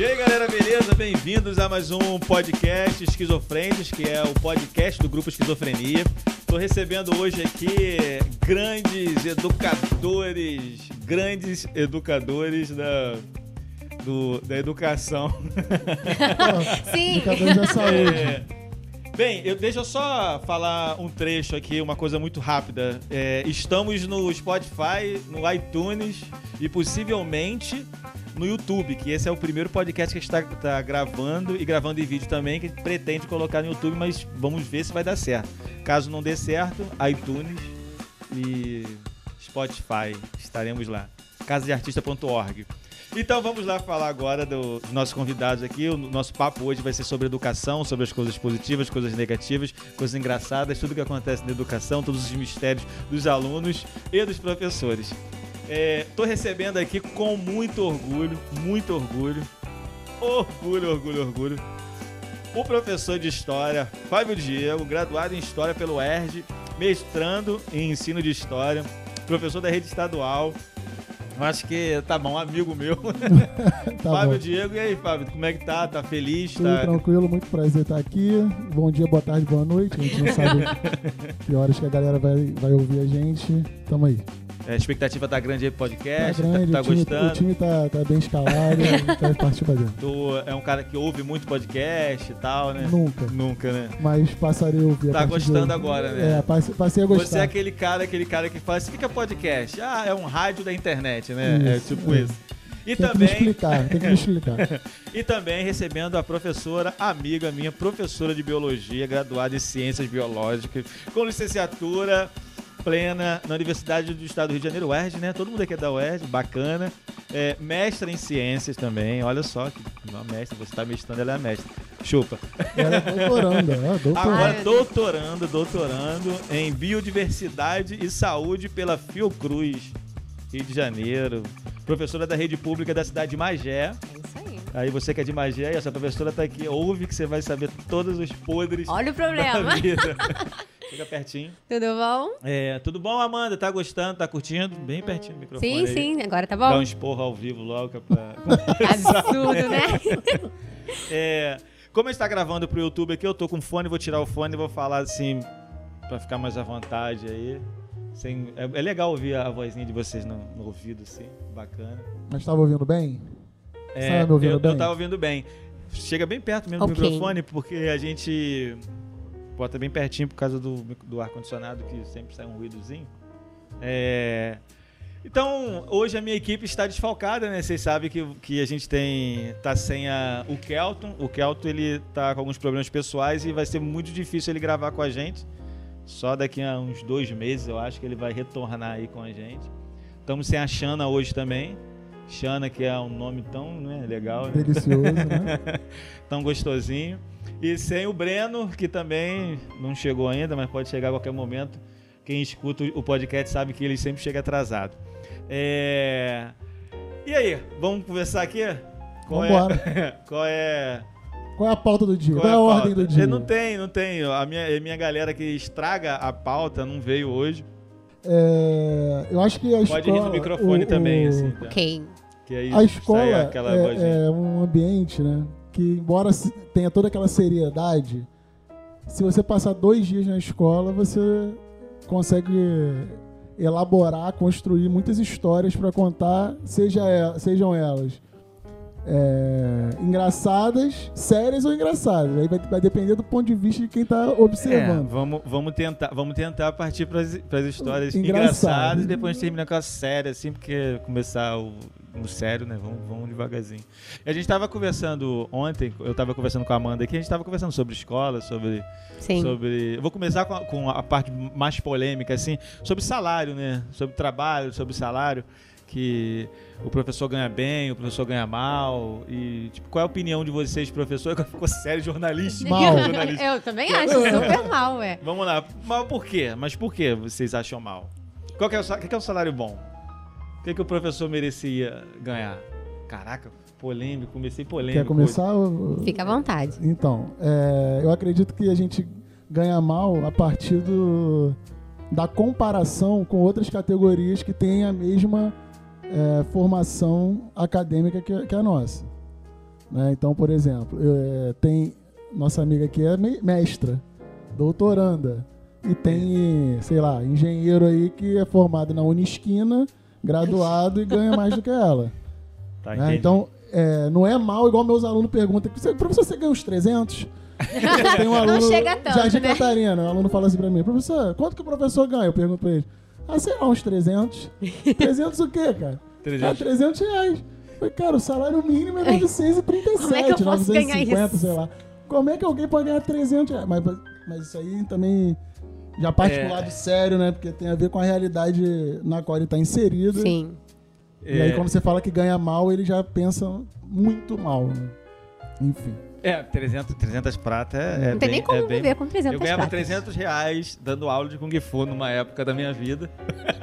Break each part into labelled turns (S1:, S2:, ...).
S1: E aí, galera, beleza? Bem-vindos a mais um podcast Esquizofrentes, que é o podcast do Grupo Esquizofrenia. Estou recebendo hoje aqui grandes educadores, grandes educadores da, do, da educação.
S2: Sim.
S3: Educadores da saúde.
S1: É, Bem, eu, deixa eu só falar um trecho aqui, uma coisa muito rápida. É, estamos no Spotify, no iTunes e possivelmente no YouTube, que esse é o primeiro podcast que a gente está tá gravando e gravando em vídeo também, que pretende colocar no YouTube, mas vamos ver se vai dar certo. Caso não dê certo, iTunes e Spotify, estaremos lá. casadeartista.org. Então vamos lá falar agora do- dos nossos convidados aqui. O nosso papo hoje vai ser sobre educação, sobre as coisas positivas, coisas negativas, coisas engraçadas, tudo que acontece na educação, todos os mistérios dos alunos e dos professores. Estou recebendo aqui com muito orgulho, muito orgulho, orgulho, orgulho, orgulho, o professor de História, Fábio Diego, graduado em História pelo ERJ, mestrando em Ensino de História, professor da rede estadual. Acho que tá bom, amigo meu.
S3: Tá
S1: Fábio
S3: bom.
S1: Diego, e aí, Fábio, como é que tá? Tá feliz?
S3: Tudo
S1: Tá...
S3: tranquilo, muito prazer estar aqui. Bom dia, boa tarde, boa noite. A gente não sabe que horas que a galera vai, vai ouvir a gente. Tamo aí.
S1: A expectativa tá grande aí pro
S3: Tá
S1: podcast,
S3: grande,
S1: tá,
S3: o, time,
S1: gostando.
S3: o time tá, tá bem escalado, a vai partir pra dentro.
S1: Tu é um cara que ouve muito podcast e tal, né?
S3: Nunca.
S1: Nunca, né?
S3: Mas passarei a ouvir. a
S1: Tá
S3: de
S1: gostando agora, né?
S3: É, passe- passei a
S1: Você é
S3: gostar.
S1: aquele cara, aquele cara que fala assim, o que é podcast? Ah, é um rádio da internet, né? é
S3: Isso,
S1: tipo
S3: é.
S1: isso. E
S3: Tem que me
S1: também,
S3: explicar, tem que me explicar.
S1: e também recebendo a professora, amiga minha, professora de biologia, graduada em ciências biológicas, com licenciatura plena na Universidade do Estado do Rio de Janeiro, UERJ, né? Todo mundo aqui é da UERJ, bacana. É, mestra em ciências também, olha só que não, mestra, você tá mestrando, ela é mestra. Chupa.
S3: Ela é doutoranda, ó, doutoranda.
S1: Agora doutorando, doutorando em biodiversidade e saúde pela Fiocruz, Rio de Janeiro. Professora da rede pública da cidade de Magé.
S2: É isso aí.
S1: Aí você que é de Magé, e essa professora tá aqui, ouve que você vai saber todos os podres
S2: Olha o
S1: da
S2: problema.
S1: Fica pertinho.
S2: Tudo bom?
S1: É, tudo bom, Amanda? Tá gostando? Tá curtindo? Bem pertinho do microfone
S2: Sim,
S1: aí.
S2: sim. Agora tá
S1: Dá um
S2: bom?
S1: esporro ao vivo logo. é pra-
S2: Absurdo, né?
S1: É, como a gente tá gravando pro YouTube aqui, eu tô com fone, vou tirar o fone e vou falar assim, pra ficar mais à vontade aí. Sem, é, é legal ouvir a vozinha de vocês no, no ouvido, assim, bacana.
S3: Mas tava ouvindo bem?
S1: É,
S3: Você tava me ouvindo
S1: eu,
S3: bem?
S1: eu tava ouvindo bem. Chega bem perto mesmo do
S2: Ok.
S1: microfone, porque a gente bota bem pertinho por causa do, do ar-condicionado, que sempre sai um ruídozinho. É, Então, hoje a minha equipe está desfalcada, né? Vocês sabem que, que a gente tem tá sem a, o Kelton. O Kelton ele tá com alguns problemas pessoais e vai ser muito difícil ele gravar com a gente. Só daqui a uns dois meses eu acho que ele vai retornar aí com a gente. Estamos sem a Xana hoje também. Xana, que é um nome tão né, legal, né?
S3: Delicioso, né?
S1: tão gostosinho. E sem o Breno, que também não chegou ainda, mas pode chegar a qualquer momento. Quem escuta o podcast sabe que ele sempre chega atrasado. É... E aí, vamos conversar aqui? Qual
S3: Vambora.
S1: é? Qual é?
S3: Qual é a pauta do dia?
S1: Qual
S3: Qual,
S1: é
S3: é a
S1: pauta?
S3: ordem do dia?
S1: Não tem, não tem. A minha, a minha galera que estraga a pauta não veio hoje.
S3: É, eu acho que a escola...
S1: Pode ir no microfone
S3: o-
S1: também,
S3: o-
S1: assim. tá?
S2: ok.
S1: Que aí
S3: A escola é, é um ambiente, né? Que embora tenha toda aquela seriedade, se você passar dois dias na escola, você consegue elaborar, construir muitas histórias para contar, seja, sejam elas é, engraçadas, sérias ou engraçadas. Aí vai, vai depender do ponto de vista de quem está
S1: É,
S3: observando.
S1: vamos, vamos tentar, vamos tentar partir para as histórias
S3: Engraçado.
S1: engraçadas e depois a gente termina com a séria, assim, porque começar o, no sério, né? Vamos, vamos devagarzinho. E a gente tava conversando ontem, eu tava conversando com a Amanda aqui, a gente tava conversando sobre escola, sobre.
S2: Sim.
S1: sobre eu vou começar com a, com a parte mais polêmica, assim, sobre salário, né? Sobre trabalho, sobre salário. Que o professor ganha bem, o professor ganha mal. E, tipo, qual é a opinião de vocês, professor? Agora ficou sério jornalista.
S3: Mal.
S1: jornalista.
S2: Eu também acho super mal, ué.
S1: Vamos lá. Mal por quê? Mas por que vocês acham mal? Qual que é o, que é o salário bom? O que, que o professor merecia ganhar? Caraca, polêmico, comecei polêmico.
S3: Quer começar? ou-
S2: Fica à vontade.
S3: Então, é, eu acredito que a gente ganha mal a partir do, da comparação com outras categorias que têm a mesma é, formação acadêmica que, que a nossa. Né? Então, por exemplo, é, tem nossa amiga aqui é me- mestra, doutoranda. E tem, sei lá, engenheiro aí que é formado na Unisquina, graduado e ganha mais do que ela.
S1: Tá,
S3: né? Então, é, não é mal igual meus alunos perguntam. "Você- Professor, você ganha uns 300? Tem um aluno,
S2: chega tanto,
S3: Jardim
S2: né?
S3: Catarina, o aluno fala assim pra mim, professor, quanto que o professor ganha? Eu pergunto pra ele, ah, sei lá, uns 300. 300 o quê, cara?
S1: 300.
S3: Ah, 300 reais. Eu Falei, cara, o salário mínimo é 937,
S2: Como é que eu posso ganhar
S3: 950,
S2: isso?
S3: sei lá. Como é que alguém pode ganhar 300 reais? Mas, mas isso aí também já parte
S1: É.
S3: pro lado sério, né? Porque tem a ver com a realidade na qual ele tá inserido.
S2: Sim.
S3: E aí,
S1: É,
S3: quando você fala que ganha mal, ele já pensa muito mal. né? Enfim.
S1: É, 300, 300 prata é, é
S2: Não tem
S1: bem,
S2: nem como
S1: é bem...
S2: viver com 300
S1: Eu ganhava
S2: pratas.
S1: 300 reais dando aula de Kung Fu numa época da minha vida.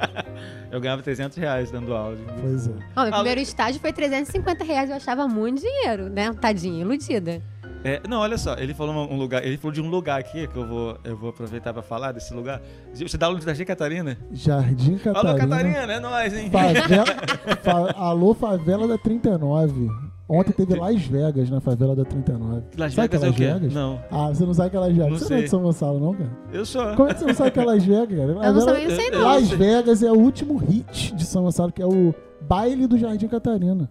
S1: eu ganhava 300 reais dando aula de Kung Fu.
S3: Pois é.
S2: Ó, meu
S1: Ah,
S2: primeiro estágio foi 350 reais, eu achava muito dinheiro, né? Tadinha, iludida.
S1: É, não, olha só, ele falou um lugar, ele falou de um lugar aqui que eu vou, eu vou aproveitar pra falar desse lugar. Você dá aula de Jardim Catarina?
S3: Jardim Catarina.
S1: Alô, Catarina, é nóis, hein?
S3: Favela, fa- alô, favela da 39. Ontem teve Las Vegas na favela da 39.
S1: Las
S3: Sabe
S1: Vegas é o quê?
S3: Las Vegas?
S1: Não.
S3: Ah, você não sabe que é Las Vegas.
S1: Não
S3: você não é
S1: sei.
S3: de São Gonçalo, não, cara?
S1: Eu sou.
S3: Como é que você não sabe que é Las Vegas, cara?
S2: Eu não sabia, não sei não.
S3: Las Vegas é o último hit de São Gonçalo, que é o baile do Jardim Catarina.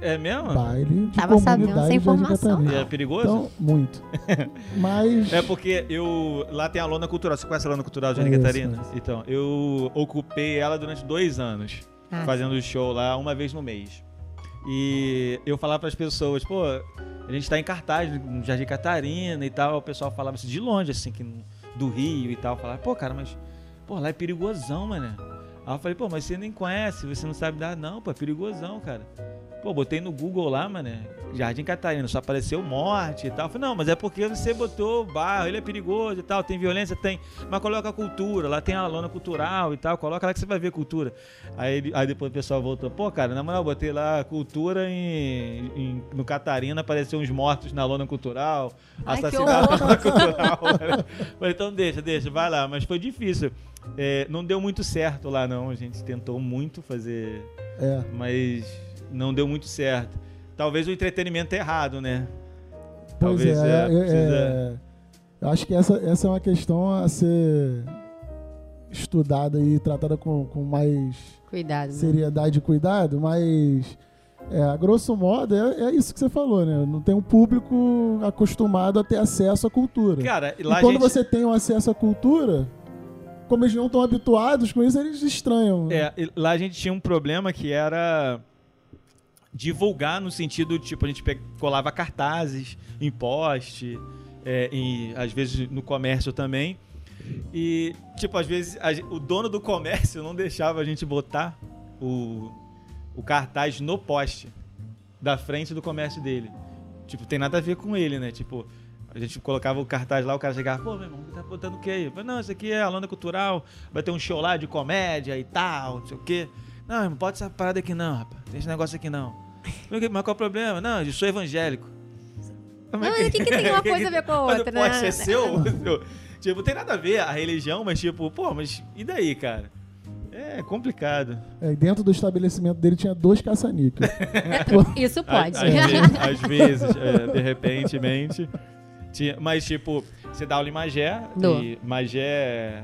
S1: É mesmo?
S3: Baile de
S2: Tava sabendo essa informação.
S1: E é perigoso?
S3: Então, muito. Mas.
S1: É porque eu. Lá tem a lona cultural. Você conhece a lona cultural de
S3: Conheço,
S1: Catarina?
S3: conheço.
S1: Então, eu ocupei ela durante dois anos,
S2: Ah.
S1: fazendo show lá uma vez no mês. E eu falava pras pessoas, pô, a gente tá em cartaz no Jardim Catarina e tal. O pessoal falava assim, de longe, assim, que do Rio e tal. Falava, pô, cara, mas. Pô, lá é perigosão, mano. Aí eu falei, pô, mas você nem conhece, você não sabe dar, não, pô, é perigosão, cara. Pô, botei no Google lá, mano, Jardim Catarina, só apareceu morte e tal. Falei, não, mas é porque você botou bairro, ele é perigoso e tal, tem violência, tem. Mas coloca a cultura, lá tem a lona cultural e tal, coloca lá que você vai ver cultura. Aí, aí depois o pessoal voltou, pô, cara, na moral, botei lá cultura em, em- no Catarina, apareceu uns mortos na lona cultural,
S2: Ai,
S1: assassinato na lona cultural. Falei, então deixa, deixa, vai lá. Mas foi difícil. É, não deu muito certo lá, não. A gente tentou muito fazer
S3: É.
S1: mas não deu muito certo. Talvez o entretenimento errado, né?
S3: Pois
S1: Talvez
S3: é,
S1: é,
S3: é,
S1: precisa-
S3: é, eu acho que essa, essa é uma questão a ser estudada e tratada com, com mais
S2: Cuidado. né?
S3: seriedade e cuidado, mas é, a grosso modo é, é isso que você falou, né? Não tem um público acostumado a ter acesso à cultura.
S1: Cara,
S3: e quando
S1: gente...
S3: você tem o acesso à cultura, como eles não estão habituados com isso, eles estranham.
S1: É, e lá a gente tinha um problema que era divulgar no sentido, tipo, a gente colava cartazes em poste, é, em, às vezes no comércio também. E, tipo, às vezes a o dono do comércio não deixava a gente botar o, o cartaz no poste da frente do comércio dele. Tipo, tem nada a ver com ele, né? Tipo, a gente colocava o cartaz lá, o cara chegava, pô, meu irmão, tá botando o que aí? Eu falei, não, isso aqui é a Lona Cultural, vai ter um show lá de comédia e tal, não sei o quê. Não, irmão, pode essa parada aqui não, rapaz. Tem esse negócio aqui não. Mas qual é o problema? Não, eu sou evangélico.
S2: mas o que que tem uma coisa a ver com a outra, né?
S1: é seu? tipo, não tem nada a ver a religião, mas tipo, pô, mas e daí, cara? É complicado.
S3: É, e dentro do estabelecimento dele tinha dois caça-níquel.
S2: Isso
S1: Às-
S2: pode.
S1: Às, vezes, às vezes, é, de repentemente. Tinha, mas, tipo, você dá aula em Magé
S2: Dou.
S1: e Magé.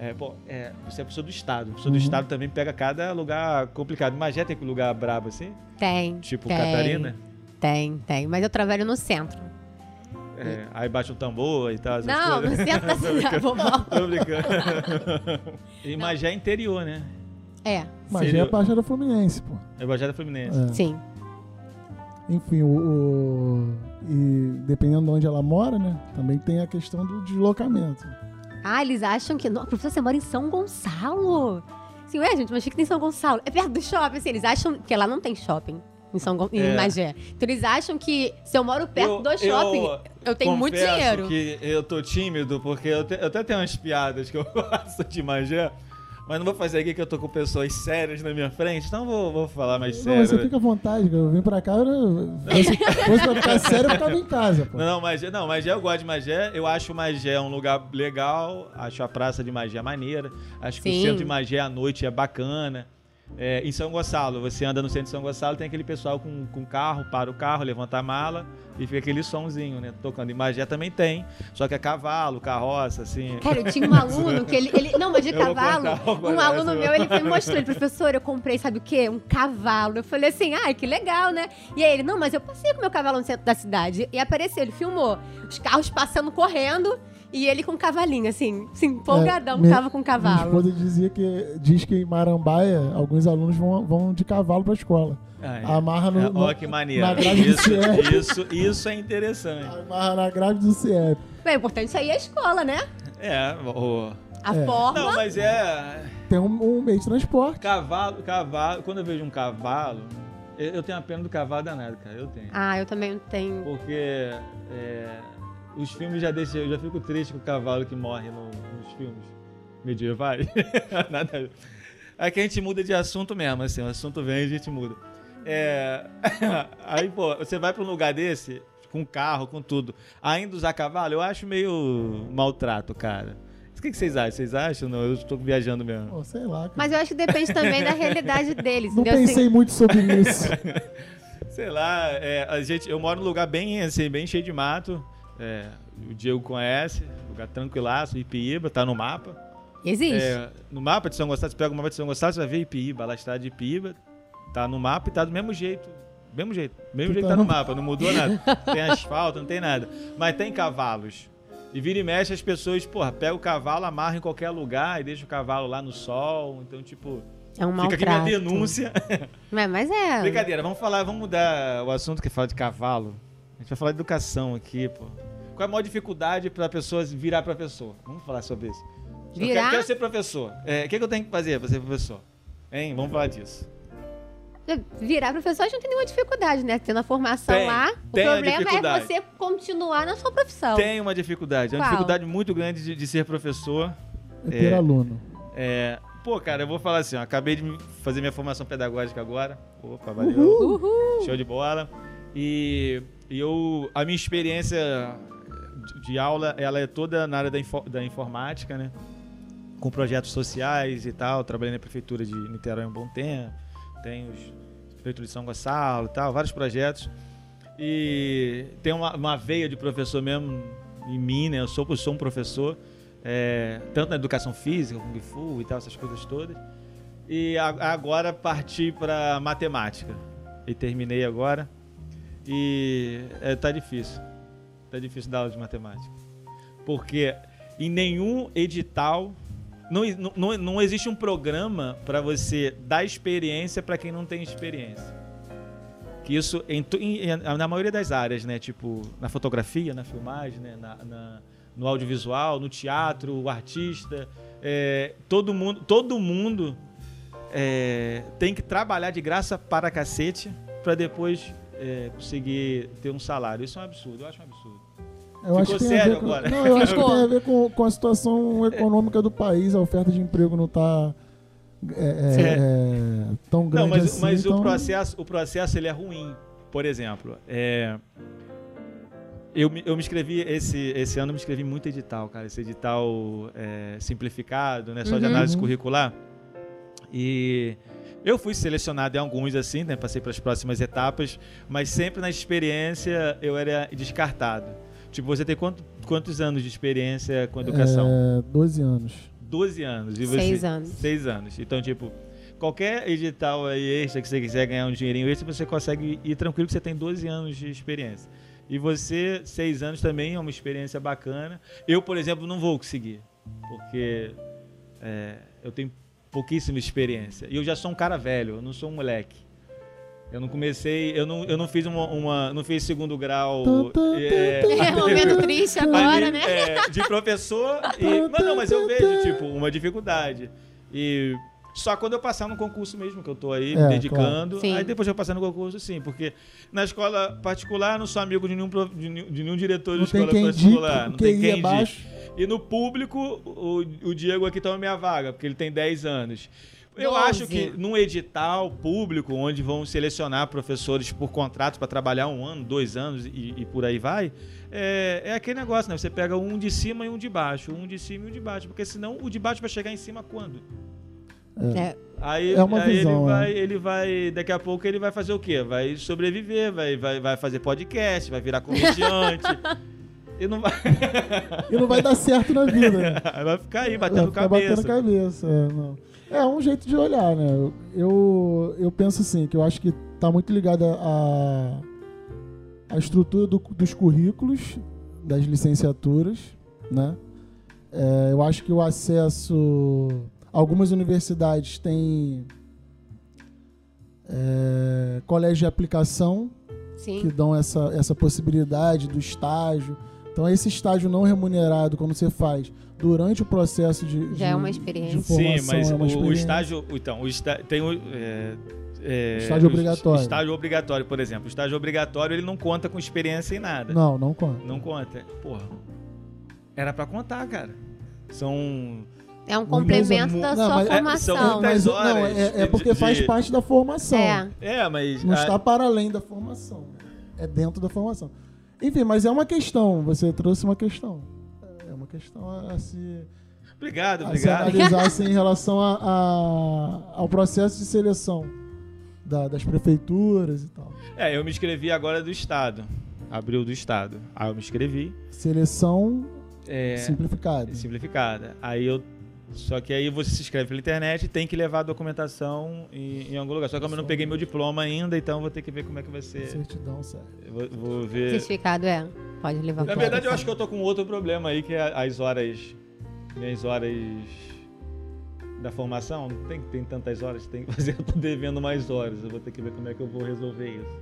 S1: É, pô, é, você é pessoa do Estado. Pessoa do
S3: Uhum.
S1: Estado também pega cada lugar complicado. Magé tem lugar brabo assim?
S2: Tem.
S1: Tipo
S2: tem,
S1: Catarina?
S2: Tem, tem. Mas eu trabalho no centro.
S1: É, aí bate um tambor e tal.
S2: Não, no centro da cidade. vovó.
S1: Tô brincando. e Magé é interior, né?
S2: É,
S3: Mas
S1: Seria-
S3: é a Baixada Fluminense, pô.
S1: É Baixada Fluminense.
S3: É.
S2: sim.
S3: Enfim, o, o- E dependendo de onde ela mora, né? Também tem a questão do deslocamento.
S2: Ah, eles acham que. Não, professor, você mora em São Gonçalo. Sim, ué, gente, mas fica em São Gonçalo. É perto do shopping, assim. Eles acham que lá não tem shopping. Em, São Gon... em
S1: É.
S2: Magé. Então eles acham que se eu moro perto do shopping, eu, tenho muito dinheiro.
S1: que eu tô tímido, porque eu, te- eu até tenho umas piadas que eu faço de Magé, mas não vou fazer aqui que eu tô com pessoas sérias na minha frente, então vou, vou falar mais
S3: Não,
S1: sério.
S3: mas você fica à vontade, cara. Eu vim pra cá, eu... fosse, fosse pra ficar sério, eu ficava em casa, pô.
S1: Não, não, Magé, não, Magé eu gosto de Magé. Eu acho Magé um lugar legal. Acho a praça de Magé maneira. Acho que o centro de Magé à noite é bacana. É, em São Gonçalo, você anda no centro de São Gonçalo, tem aquele pessoal com, com carro, para o carro, levanta a mala e fica aquele sonzinho, né? Tocando. Em Magé também tem, só que é cavalo, carroça, assim.
S2: Cara, eu tinha um aluno que ele. ele não, mas de
S1: Eu
S2: cavalo. Um aluno meu, ele me mostrou, ele, professor, eu comprei, sabe o quê? Um cavalo. Eu falei assim, ai, que legal, né? E aí ele, não, mas eu passei com meu cavalo no centro da cidade. E apareceu, ele filmou os carros passando correndo e ele com um cavalinho, assim, assim, empolgadão,
S3: minha-
S2: tava com um
S3: Minha
S2: cavalo.
S3: esposa dizia que diz que em Marambaia alguns alunos vão, vão de cavalo pra escola.
S1: Ah, é.
S3: Amarra no,
S1: É,
S3: no-
S1: Olha que maneiro.
S3: na grade do
S1: Isso,
S3: CIEP.
S1: isso, isso é interessante.
S3: amarra na grade do CIEP.
S2: Bem, o importante isso aí é a escola, né?
S1: É, o...
S2: A
S3: É.
S2: forma.
S1: Não, mas é.
S3: Tem um, um meio de transporte.
S1: Cavalo, cavalo. Quando eu vejo um cavalo, eu, eu tenho a pena do cavalo danado, cara. Eu tenho.
S2: Ah, eu também tenho.
S1: Porque é, os filmes já deixam. Eu já fico triste com o cavalo que morre no- nos filmes medievais. Nada a ver. Aqui a gente muda de assunto mesmo, assim. O assunto vem e a gente muda. É, aí, pô, você vai pra um lugar desse, com carro, com tudo, ainda usar cavalo, eu acho meio maltrato, cara. O que, que vocês acham? Vocês acham? Não, eu estou viajando mesmo.
S3: Pô, sei lá. cara.
S2: Mas eu acho que depende também da realidade deles,
S3: Não
S2: entendeu?
S3: pensei
S2: Assim,
S3: muito sobre isso.
S1: Sei lá, é, a gente, eu moro num lugar bem, assim, bem cheio de mato. É, o Diego conhece, lugar tranquilaço, Ipiíba, tá no mapa.
S2: existe.
S1: É, no mapa de São Gonçalo, você pega o mapa de São Gonçalo, você vai ver Ipiíba, lá está de Ipiíba, tá no mapa e tá do mesmo jeito. Mesmo jeito. Mesmo jeito
S3: tá
S1: no
S3: no-
S1: mapa, não mudou nada. Tem asfalto, não tem nada. Mas tem cavalos. E vira e mexe as pessoas, porra, pega o cavalo, amarra em qualquer lugar e deixa o cavalo lá no sol. Então, tipo,
S2: É um
S1: fica aqui minha denúncia.
S2: Mas, mas é.
S1: Brincadeira, vamos falar, vamos mudar o assunto que fala de cavalo. A gente vai falar de educação aqui, pô. Qual é a maior dificuldade para pessoas virar professor? Vamos falar sobre isso. Eu
S2: Virar?
S1: quero, quero ser professor. É, O que, que eu tenho que fazer para ser professor? Hein? Vamos falar disso.
S2: Virar professor a gente não tem nenhuma dificuldade, né? Tendo a formação
S1: Tem,
S2: lá. O
S1: tem a
S2: problema é você continuar na sua profissão.
S1: Tem uma dificuldade. É uma
S2: Qual?
S1: dificuldade muito grande de, de ser professor.
S3: É ter
S1: É.
S3: aluno.
S1: É, pô, cara, eu vou falar assim, ó, acabei de fazer minha formação pedagógica agora. Opa, valeu.
S2: Uhul.
S1: Show de bola. E, e eu, a minha experiência de, aula, ela é toda na área da, info- da informática, né? Com projetos sociais e tal. Trabalhei na prefeitura de Niterói um bom tempo. Tenho os prefeitura de São Gonçalo e tal, vários projetos. E tem uma, uma veia de professor mesmo em mim, né? Eu sou, eu sou um professor, é, tanto na educação física, Kung Fu e tal, essas coisas todas. E a- agora parti para matemática. E terminei agora. E é, tá difícil. Tá difícil dar aula de matemática. Porque em nenhum edital não, não, não existe um programa para você dar experiência para quem não tem experiência. Que isso em, em- na maioria das áreas, né? Tipo, na fotografia, na filmagem, né? na, na- no audiovisual, no teatro, o artista. é, todo mundo, todo mundo é, tem que trabalhar de graça para cacete para depois é, conseguir ter um salário. Isso é um absurdo, eu acho um absurdo.
S3: Eu acho que
S1: Ficou
S3: tem a
S1: sério
S3: ver com,
S1: agora.
S3: Não, eu acho que tem a ver com, com a situação econômica do país. A oferta de emprego não está tão grande
S1: Não, mas,
S3: assim.
S1: mas
S3: então-
S1: o processo, o processo ele é ruim. Por exemplo, é, eu, me- eu me inscrevi esse, esse ano, eu me inscrevi em muito edital, cara. Esse edital é, simplificado, né? Só de
S2: Uhum.
S1: análise
S3: Uhum.
S1: curricular. E eu fui selecionado em alguns, assim, né? Passei para as próximas etapas, mas sempre na experiência eu era descartado. Tipo, você tem quanto- quantos anos de experiência com educação?
S3: É, 12 anos.
S1: 12 anos. E você,
S2: Seis anos.
S1: Seis anos. Então, tipo, qualquer edital aí extra que você quiser ganhar um dinheirinho extra, você consegue ir tranquilo que você tem 12 anos de experiência. E você, seis anos também é uma experiência bacana. Eu, por exemplo, não vou conseguir, porque é, eu tenho pouquíssima experiência. E eu já sou um cara velho, eu não sou um moleque. Eu não comecei, eu não, eu não fiz uma, uma- não fiz segundo grau. é,
S2: É momento triste agora,
S1: ali,
S2: né?
S1: é, de professor. E, mas não, mas eu vejo, tipo, uma dificuldade. E só quando eu passar no concurso mesmo, que eu tô aí
S3: É,
S1: me dedicando.
S2: claro.
S1: Aí depois eu passar no concurso, sim. Porque na escola particular eu não sou amigo de nenhum, de nenhum, de nenhum diretor
S3: Não
S1: de
S3: tem
S1: escola particular. não tem quem
S3: baixo.
S1: E no público, o, o Diego aqui toma minha vaga, porque ele tem 10 anos. Eu
S2: Doze.
S1: acho que num edital público, onde vão selecionar professores por contrato para trabalhar um ano, dois anos e, e por aí vai, é, é aquele negócio, né? Você pega um de cima e um de baixo, um de cima e um de baixo, porque senão o de baixo vai chegar em cima quando?
S2: É.
S1: Aí,
S3: É uma
S1: aí
S3: visão,
S1: ele,
S3: é.
S1: vai, ele vai. Daqui a pouco ele vai fazer o quê? Vai sobreviver, vai, vai, vai fazer podcast, vai virar comediante. e não vai.
S3: E não vai dar certo na vida.
S1: vai ficar aí,
S3: Vai
S1: batendo
S3: ficar
S1: cabeça.
S3: batendo cabeça. É, não. É um jeito de olhar, né? Eu- Eu, eu penso assim, que eu acho que tá muito ligada a, a estrutura do- dos currículos, das licenciaturas, né? É, eu acho que o acesso... Algumas universidades têm é, colégio de aplicação,
S2: Sim.
S3: que dão essa, essa possibilidade do estágio. Então, esse estágio não remunerado, quando você faz durante o processo de,
S2: Já é
S3: de-
S2: uma experiência.
S3: de
S1: Sim,
S3: formação,
S1: mas
S3: é uma
S1: o, o
S3: experiência.
S1: estágio. Então, o está, tem o. É, é,
S3: Estágio
S1: o
S3: obrigatório.
S1: Estágio obrigatório, por exemplo. O estágio obrigatório ele não conta com experiência em nada.
S3: Não, não conta.
S1: Não conta. Porra. Era pra contar, cara. São.
S2: É um
S3: Mas
S2: complemento da
S3: não,
S2: sua
S3: mas é-
S2: formação.
S1: são muitas
S3: Mas não,
S1: horas
S3: é, é
S1: de-
S3: porque faz
S1: de-
S3: parte da formação.
S2: É.
S1: É, mas.
S3: Não
S1: a-
S3: está para além da formação. É dentro da formação. Enfim, mas é uma questão. Você trouxe uma questão. É uma questão a se,
S1: Obrigado,
S3: a se
S1: obrigado.
S3: analisar assim, em relação a- a- ao processo de seleção da- das prefeituras e tal.
S1: É, eu me inscrevi agora do Estado. Abril do Estado. Aí eu me inscrevi.
S3: Seleção
S1: É,
S3: simplificada.
S1: simplificada. Aí eu. Só que aí você se inscreve pela internet e tem que levar a documentação em, em algum lugar. Só que eu não peguei meu diploma ainda, então vou ter que ver como é que vai ser.
S3: Certidão, sério.
S1: Eu Vou, vou ver.
S2: Certificado é. Pode levar
S1: Na verdade, eu acho que eu tô com outro problema aí, que é as horas. Minhas horas da formação. Não tem, tem tantas horas que tem que fazer, eu tô devendo mais horas. Eu vou ter que ver como é que eu vou resolver isso.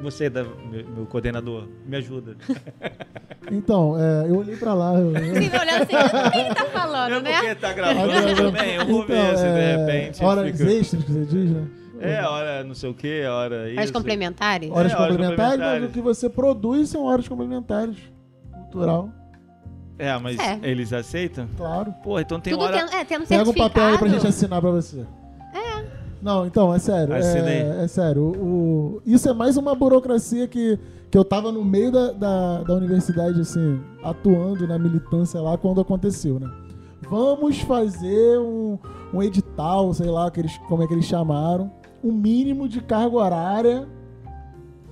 S1: Você, da, meu, meu coordenador, me ajuda.
S3: Então, é, eu olhei pra lá. Eu,
S2: Sim, olhando assim, o que ele tá falando,
S1: É
S2: né?
S1: porque tá gravando também, eu vou ver se de
S3: é,
S1: repente.
S3: Horas
S1: fica-
S3: extras que você diz, né?
S1: É, hora não sei o que, hora isso.
S2: As complementares?
S3: Horas
S1: É, horas
S3: complementares, mas
S1: complementares.
S3: o que você produz são horas complementares. Cultural,
S1: É, mas
S2: É.
S1: eles aceitam?
S3: claro.
S1: Pô, então tem
S2: Tudo
S1: hora.
S2: tendo, é, tendo
S3: Pega um papel aí pra gente assinar pra você. Não, então, é sério. É, é sério. O, o- isso é mais uma burocracia que, que eu tava no meio da, da, da universidade, assim, atuando na militância lá quando aconteceu, né? Vamos fazer um, um edital, sei lá que eles, como é que eles chamaram, um mínimo de carga horária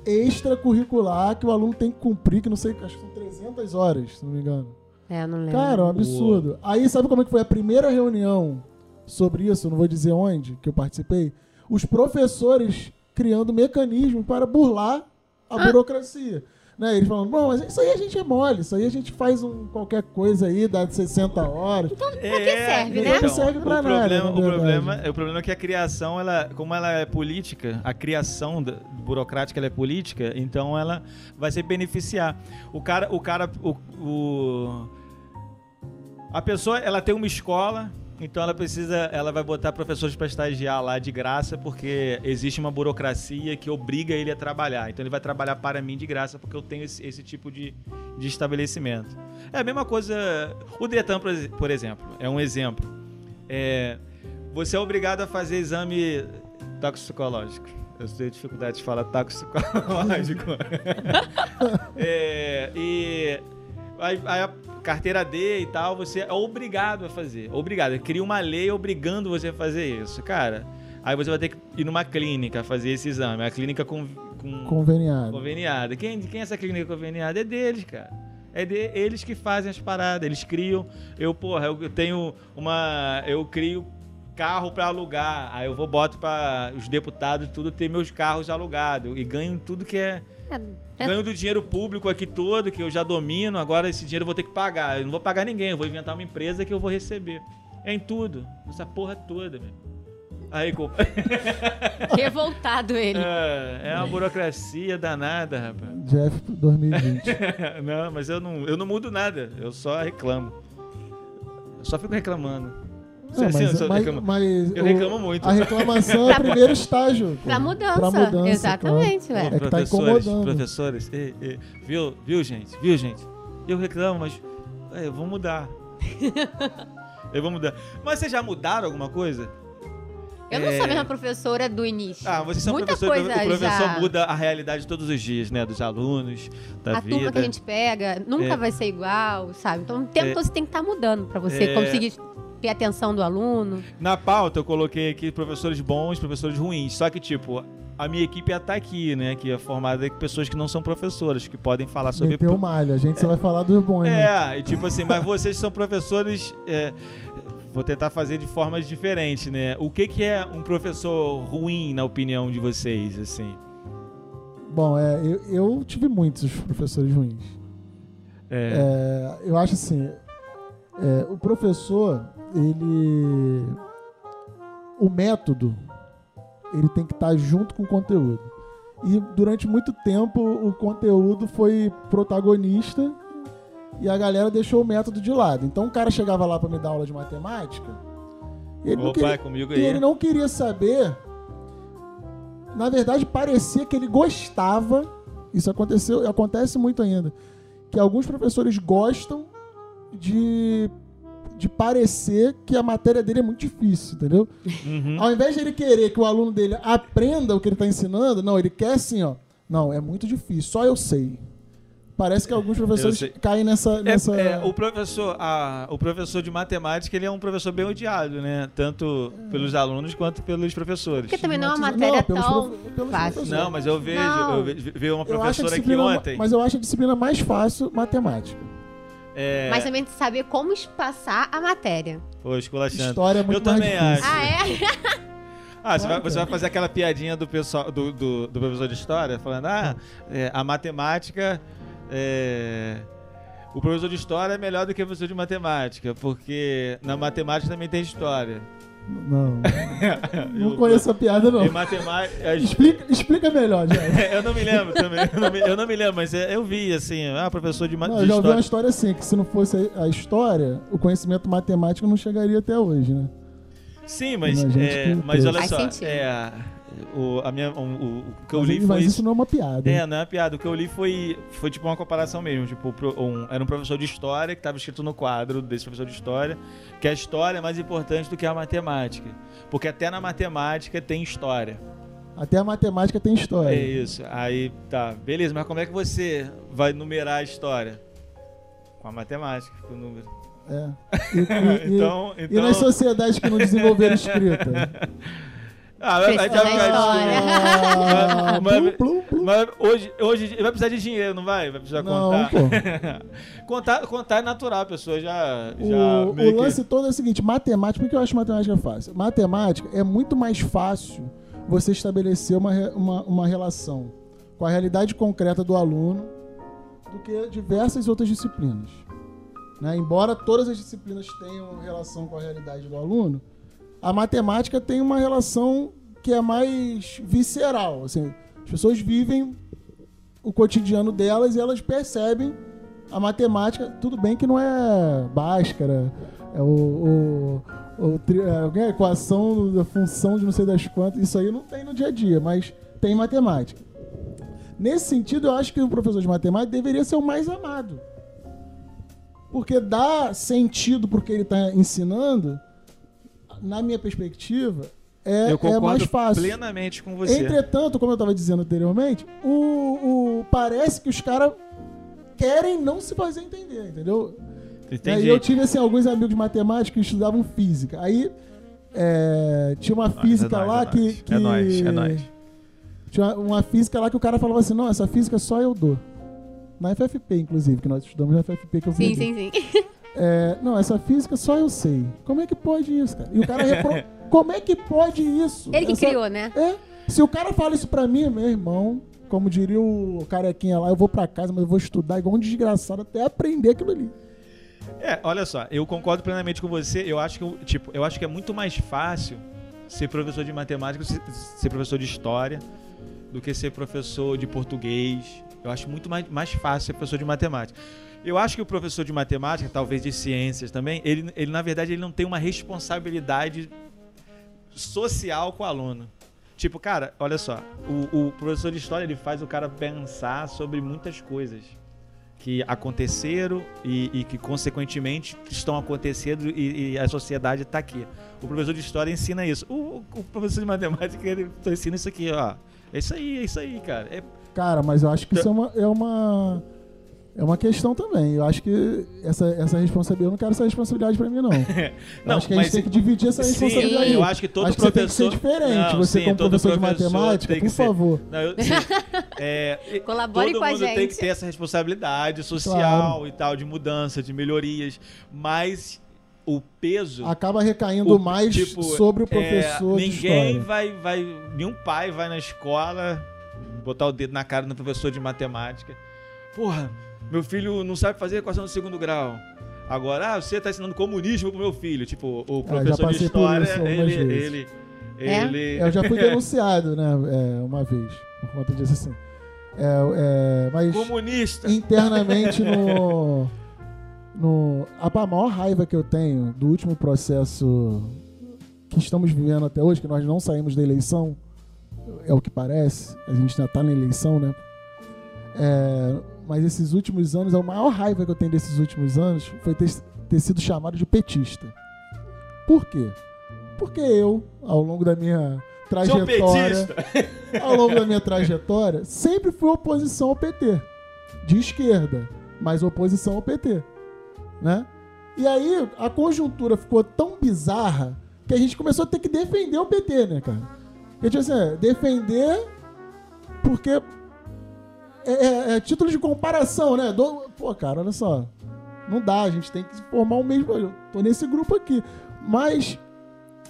S3: extracurricular que o aluno tem que cumprir, que não sei, acho que são 300 horas, se não me engano.
S2: É, não lembro.
S3: Cara, é um absurdo. Aí sabe como é que foi a primeira reunião sobre isso? Não vou dizer onde que eu participei. Os professores criando mecanismos para burlar a
S2: Ah.
S3: burocracia. Né? Eles falando, não, mas isso aí a gente é mole, isso aí a gente faz um, qualquer coisa aí, dá de 60 horas.
S2: Pra que serve, né?
S3: Não serve pra
S1: o
S3: nada,
S1: Problema,
S3: na
S1: o, problema, é- o problema é que a criação, ela, como ela é política, a criação da- burocrática ela é política, então ela vai se beneficiar. O cara, o cara, o, o- a pessoa, ela tem uma escola, então ela precisa, ela vai botar professores para estagiar lá de graça, porque existe uma burocracia que obriga ele a trabalhar. Então ele vai trabalhar para mim de graça, porque eu tenho esse, esse tipo de, de estabelecimento. É a mesma coisa. O Detran, por ex- por exemplo, é um exemplo. É, você é obrigado a fazer exame toxicológico. Eu tenho dificuldade de falar toxicológico. É, e aí, aí a carteira D e tal, você é obrigado a fazer. Obrigado. Cria uma lei obrigando você a fazer isso. Cara, aí você vai ter que ir numa clínica fazer esse exame. A clínica com, com
S3: Conveniado.
S1: conveniada. Quem, quem é essa clínica conveniada? É deles, cara. É de, eles que fazem as paradas, eles criam. Eu, porra, eu, tenho uma. Eu crio carro pra alugar. Aí eu vou, boto pra os deputados tudo ter meus carros alugados. E ganho tudo que é.
S2: É, é-
S1: Ganho do dinheiro público aqui todo, que eu já domino. Agora esse dinheiro eu vou ter que pagar. Eu não vou pagar ninguém, eu vou inventar uma empresa que eu vou receber. É em tudo. Essa porra toda, meu. Aí, co-
S2: Revoltado ele.
S1: é, é uma burocracia danada, rapaz.
S3: Jeff 2020.
S1: não, mas eu não, eu não mudo nada. Eu só reclamo. Eu só fico reclamando.
S3: Não,
S1: Assim, eu
S3: mas,
S1: só
S3: mas-
S1: reclamo.
S3: mas
S1: Eu reclamo muito.
S3: A reclamação é o primeiro estágio.
S2: Pra mudança.
S3: Pra mudança,
S2: Exatamente,
S3: claro.
S2: velho.
S3: É que tá
S1: professores,
S3: incomodando.
S1: professores, ei, ei, viu, viu, gente? Viu, gente? Eu reclamo, mas é, eu vou mudar. eu vou mudar. Mas vocês já mudaram alguma coisa?
S2: Eu não sou a
S1: É.
S2: mesma professora do início.
S1: Ah, vocês são
S2: Muita
S1: professores.
S2: coisa
S1: O professor
S2: já-
S1: muda a realidade todos os dias, né? Dos alunos, da
S2: a
S1: vida.
S2: turma que a gente pega nunca
S1: É.
S2: vai ser igual, sabe? Então o tempo
S1: É.
S2: todo você tem que estar mudando pra você
S1: É.
S2: conseguir ter atenção do aluno.
S1: Na pauta eu coloquei aqui professores bons, professores ruins. Só que, tipo, a minha equipe ia estar aqui, né? Que é formada de pessoas que não são professoras, que podem falar sobre.
S3: Meteu malha, a gente só vai falar dos bons, né?
S1: É, e tipo assim, mas vocês são professores. é, vou tentar fazer de formas diferentes, né? O que, que é um professor ruim, na opinião de vocês, assim?
S3: Bom, é, eu, eu tive muitos professores ruins.
S1: É,
S3: É, eu acho assim, é, o professor, ele. O método, ele tem que estar junto com o conteúdo. E durante muito tempo o conteúdo foi protagonista e a galera deixou o método de lado. Então o cara chegava lá para me dar aula de matemática e ele, não
S1: Opa,
S3: queria,
S1: é comigo aí.
S3: ele não queria saber. Na verdade, parecia que ele gostava. Isso aconteceu, acontece muito ainda. Que alguns professores gostam de, de parecer que a matéria dele é muito difícil, entendeu?
S1: Uhum.
S3: Ao invés de ele querer que o aluno dele aprenda o que ele está ensinando, não, ele quer assim, ó. Não, é muito difícil, só eu sei. Parece que alguns professores caem nessa.
S1: É,
S3: nessa...
S1: é, o professor, a- o professor de matemática, ele é um professor bem odiado, né? Tanto pelos alunos quanto pelos professores.
S2: Porque também não é uma
S3: Não,
S2: matéria
S3: pelos
S2: tão
S3: pelos
S2: fácil.
S3: professores.
S1: Não, mas eu vejo,
S2: Não.
S1: eu vi uma
S3: Eu
S1: professora aqui ontem.
S3: mas eu acho a disciplina mais fácil matemática.
S1: É,
S2: Mas também saber como passar a matéria.
S1: Pô, esculachando.
S3: História é muito
S1: Eu
S3: mais
S1: também
S3: difícil.
S1: acho.
S2: Ah, é?
S1: Ah, você vai, você vai fazer aquela piadinha do pessoal do, do, do professor de história, falando, ah, é, a matemática. é, o professor de história é melhor do que o professor de matemática, porque na matemática também tem história.
S3: Não, não conheço a piada, não.
S1: Em matemática.
S3: Explica, explica melhor,
S1: eu não me lembro também. Eu não me, eu não me lembro, mas é, eu vi assim, ah, professor de, ma-
S3: Não,
S1: de
S3: eu já ouvi
S1: história.
S3: uma história assim, que se não fosse a história, o conhecimento matemático não chegaria até hoje, né?
S1: Sim, mas, é, mas olha
S2: Faz
S1: só,
S2: sentido.
S1: é, o, a minha, o, o- o que eu
S3: mas,
S1: li
S3: mas
S1: foi
S3: isso não é uma piada.
S1: É, não é uma piada. O que eu li foi, foi tipo uma comparação mesmo. Tipo, um- era um professor de história que estava escrito no quadro desse professor de história que a história é mais importante do que a matemática. Porque até na matemática tem história.
S3: Até a matemática tem história.
S1: É isso. Aí tá, beleza, mas como é que você vai numerar a história? Com a matemática, com o número.
S3: É. E, e- e-
S1: então,
S3: e
S1: então.
S3: nas sociedades que não desenvolveram escrita?
S1: Ah, vai-
S3: Ah,
S1: Mas-. Mas hoje, hoje vai precisar de dinheiro, não vai? Vai precisar
S3: Não,
S1: contar.
S3: pô.
S1: contar. Contar é natural, a pessoa já. já
S3: O, o
S1: que-
S3: lance todo é o seguinte: matemática, por que eu acho matemática fácil? Matemática é muito mais fácil você estabelecer uma, uma, uma relação com a realidade concreta do aluno do que diversas outras disciplinas. né? Embora todas as disciplinas tenham relação com a realidade do aluno, a matemática tem uma relação que é mais visceral. Assim, as pessoas vivem o cotidiano delas e elas percebem a matemática. Tudo bem que não é Bhaskara, é o, o, é, equação da função de não sei das quantas. Isso aí não tem no dia a dia, mas tem matemática. Nesse sentido, eu acho que o professor de matemática deveria ser o mais amado. Porque dá sentido para o que ele está ensinando, na minha perspectiva, é,
S1: Eu
S3: é
S1: concordo
S3: mais fácil.
S1: plenamente com você.
S3: Entretanto, como eu estava dizendo anteriormente, o, o- parece que os caras querem não se fazer entender, entendeu?
S1: Entendi.
S3: E eu tive assim, alguns amigos de matemática que estudavam física. Aí é, tinha uma física
S1: é nóis,
S3: lá
S1: é
S3: que,
S1: nóis.
S3: que.
S1: É nóis, é nóis.
S3: Tinha uma, uma física lá que o cara falava assim: não, essa física só eu dou. Na FFP, inclusive, que nós estudamos na FFP que eu
S2: Sim, sim, sim.
S3: É, não, essa física só eu sei. Como é que pode isso, cara? E o cara repro... Como é que pode isso?
S2: Ele que
S3: Essa-
S2: criou, né?
S3: É. Se o cara fala isso pra mim, meu irmão, como diria o carequinha lá, eu vou pra casa, mas eu vou estudar igual um desgraçado até aprender aquilo ali.
S1: É, olha só, eu concordo plenamente com você. Eu acho que, eu- tipo, eu acho que é muito mais fácil ser professor de matemática, ser, ser professor de história, do que ser professor de português. Eu acho muito mais, mais fácil ser professor de matemática. Eu acho que o professor de matemática, talvez de ciências também, ele, ele na verdade ele não tem uma responsabilidade social com o aluno. Tipo, cara, olha só, o, o professor de história ele faz o cara pensar sobre muitas coisas que aconteceram e, e que consequentemente estão acontecendo e, e a sociedade está aqui. O professor de história ensina isso. O, o- professor de matemática ele ensina isso aqui, ó. É isso aí, é isso aí, cara. É,
S3: Cara, mas eu acho que isso é uma. É uma É uma questão também. Eu acho que essa, essa responsabilidade. Eu não quero essa responsabilidade pra mim, não. Eu
S1: Não,
S3: acho que a gente
S1: mas-
S3: tem que dividir essa
S1: Sim,
S3: responsabilidade.
S1: eu acho que todo
S3: acho que você tem que ser
S1: professor-
S3: diferente.
S1: Não,
S3: você,
S1: sim,
S3: como
S1: todo
S3: professor, de
S1: professor
S3: matemática, por
S1: ser-
S3: favor.
S1: Não, eu- sim. É,
S2: Colabore
S1: todo
S2: com a
S1: mundo tem
S2: gente.
S1: que ter essa responsabilidade social
S3: Claro.
S1: e tal, de mudança, de melhorias. Mas o peso.
S3: Acaba recaindo
S1: o-
S3: mais
S1: tipo,
S3: sobre o
S1: é,
S3: professor de
S1: ninguém vai, vai. Nenhum pai vai na escola botar o dedo na cara do professor de matemática. Porra, meu filho não sabe fazer equação do segundo grau. Agora, ah, você está ensinando comunismo pro meu filho. Tipo, o
S3: Ah, já
S1: professor de
S3: passei por
S1: história,
S3: isso
S1: ele,
S3: vezes.
S1: ele.
S2: É?
S1: Ele.
S3: Eu já fui denunciado, né, é, uma vez, por conta disso assim. É, é, mas
S1: Comunista.
S3: internamente no, no. A maior raiva que eu tenho do último processo que estamos vivendo até hoje, que nós não saímos da eleição, é o que parece, a gente ainda tá na eleição, né? É, mas esses últimos anos, a maior raiva que eu tenho desses últimos anos foi ter, ter sido chamado de petista. Por quê? Porque eu, ao longo da minha trajetória, ao longo da minha trajetória, sempre fui oposição ao PT. De esquerda, mas oposição ao PT. Né? E aí a conjuntura ficou tão bizarra que a gente começou a ter que defender o PT, né, cara? Porque, tipo assim, é, defender porque é, é- é título de comparação, né? Do- pô, cara, olha só. Não dá, a gente tem que formar o mesmo. Eu tô nesse grupo aqui. Mas,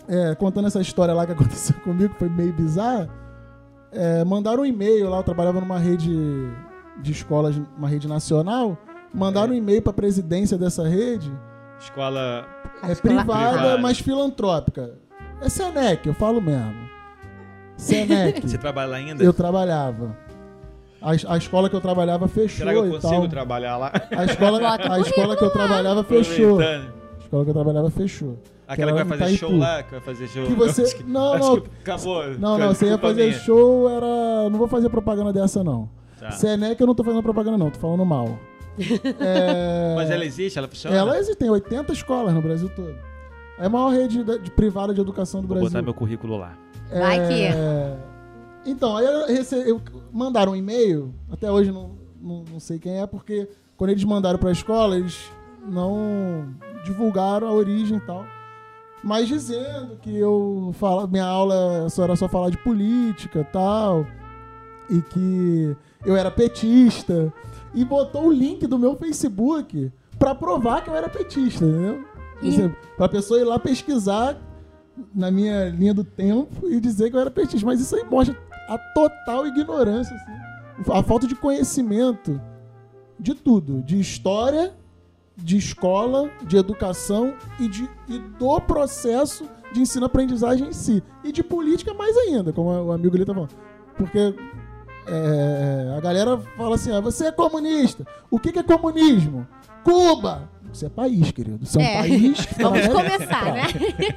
S3: é, contando essa história lá que aconteceu comigo, foi meio bizarra. É, mandaram um e-mail lá, eu trabalhava numa rede de escolas, uma rede nacional. Mandaram um e-mail pra presidência dessa rede,
S1: Escola.
S3: é
S2: Escola-
S3: privada,
S1: Privada.
S3: mas filantrópica. É Senec, eu falo mesmo. Senec.
S1: Você trabalha lá ainda?
S3: eu trabalhava. A, a escola que eu trabalhava fechou
S1: Será que eu
S3: e
S1: consigo
S3: tal.
S1: trabalhar lá?
S3: A escola, a escola que eu trabalhava fechou. A escola que eu trabalhava fechou.
S1: Aquela
S3: era
S1: que vai fazer show lá, que vai fazer show.
S3: Que você-
S1: acho
S3: não,
S1: acho
S3: não.
S1: que acabou.
S3: Não, não, você ia fazer
S1: minha.
S3: show, era. Não vou fazer propaganda dessa, não.
S1: Tá.
S3: Senec eu não tô fazendo propaganda, não, tô falando mal. É,
S1: Mas ela existe? Ela funciona?
S3: Ela existe, tem 80 escolas no Brasil todo. É a maior rede de, de privada de educação do
S1: Vou
S3: Brasil.
S1: botar meu currículo lá.
S2: Vai que
S3: É, Então, aí eu rece... eu- mandaram um e-mail, até hoje não, não, não sei quem é, porque quando eles mandaram pra escola, eles não divulgaram a origem e tal. Mas dizendo que eu fala, minha aula só era só falar de política e tal, e que eu era petista, e botou o link do meu Facebook pra provar que eu era petista, entendeu?
S2: Ih.
S3: Você, pra pessoa ir lá pesquisar na minha linha do tempo e dizer que eu era petista. Mas isso aí mostra a total ignorância, assim. a falta de conhecimento de tudo, de história, de escola, de educação e, de, e do processo de ensino-aprendizagem em si. E de política mais ainda, como o amigo ali tá falando. Porque é, a galera fala assim, ah, você é comunista. O que, que é comunismo? Cuba! Você é país, querido. Você é,
S2: É.
S3: um país. que tá
S2: Vamos começar, né?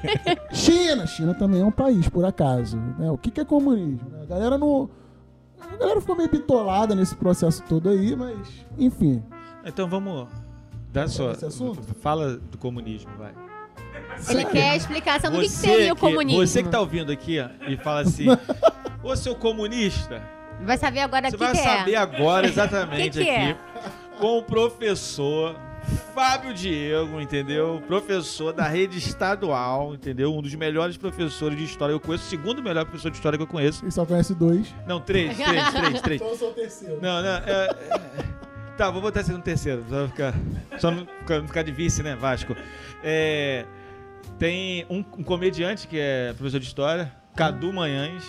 S3: China, China também é um país, por acaso. né? O que, que é comunismo? A galera não. A galera ficou meio bitolada nesse processo todo aí, mas. Enfim.
S1: Então vamos. Dá só. Fala do comunismo, vai.
S2: Ele quer a explicação do que, que
S1: Você
S2: seria o
S1: que-
S2: comunismo.
S1: Você que tá ouvindo aqui ó, e fala assim: Ô seu comunista,
S2: Vai saber agora o
S1: você
S2: que,
S1: vai
S2: que
S1: saber
S2: é.
S1: agora exatamente
S2: Que que é?
S1: aqui com o professor Fábio Diego, entendeu? Professor da rede estadual, entendeu? Um dos melhores professores de história. Eu conheço o segundo melhor professor de história que eu conheço.
S3: Ele só conhece dois.
S1: Não, três, três, três, três.
S3: Então eu sou o terceiro.
S1: Não, não. é- é- tá, vou botar esse no terceiro. Só, ficar, só não, ficar, não ficar de vice, né, Vasco? É, tem um, um comediante que é professor de história, Cadu Manhães,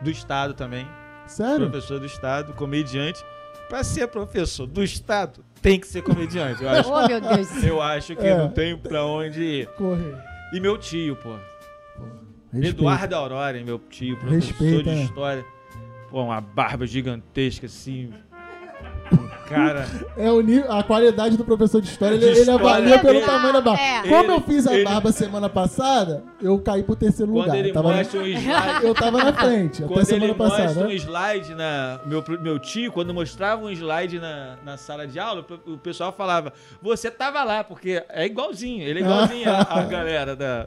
S1: do Estado também.
S3: Sério?
S1: Professor do Estado, comediante. Pra ser professor do Estado, tem que ser comediante. Eu acho,
S2: Oh, meu Deus.
S1: eu acho que
S3: É.
S1: não tem pra onde ir.
S3: Corre.
S1: E meu tio, pô.
S3: Respeito.
S1: Eduardo Aurora, meu tio, professor
S3: Respeita,
S1: de história. Pô, uma barba gigantesca, assim. Cara.
S3: É o nível, a qualidade do professor de história, ele,
S1: De
S3: ele
S1: história
S3: avalia pelo
S1: dele.
S3: tamanho da barba.
S2: É.
S3: Como
S1: Ele-
S3: eu fiz a
S1: ele-
S3: barba semana passada, eu caí pro terceiro
S1: Quando
S3: lugar.
S1: ele
S3: Eu tava, na,
S1: mostra um slide.
S3: eu tava na frente, até
S1: Quando ele
S3: semana
S1: mostra
S3: passada.
S1: um slide na. Meu, meu tio, quando mostrava um slide na, na sala de aula, o pessoal falava: Você tava lá, porque é igualzinho, ele é igualzinho a, a galera da.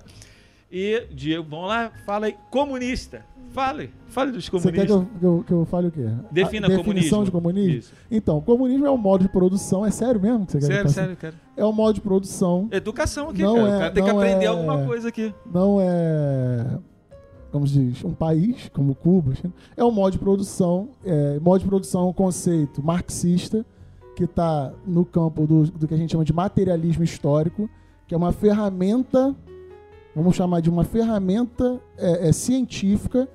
S1: E, Diego, vamos lá, fala aí. Comunista. Fale. Fale dos
S3: Você quer
S1: comunistas.
S3: que eu, que eu- que eu fale o quê?
S1: Defina
S3: A definição
S1: comunismo.
S3: de comunismo?
S1: Isso.
S3: Então, comunismo é um modo de produção. É sério mesmo que você quer
S1: Sério, sério, cara.
S3: É um modo de produção.
S1: Educação aqui,
S3: Não
S1: cara.
S3: é-
S1: o cara tem que aprender
S3: é-
S1: alguma coisa aqui.
S3: Não é, como se diz, um país como Cuba. É um modo de produção. É, modo de produção é um conceito marxista que está no campo do, do que a gente chama de materialismo histórico, que é uma ferramenta, vamos chamar de uma ferramenta é, é, científica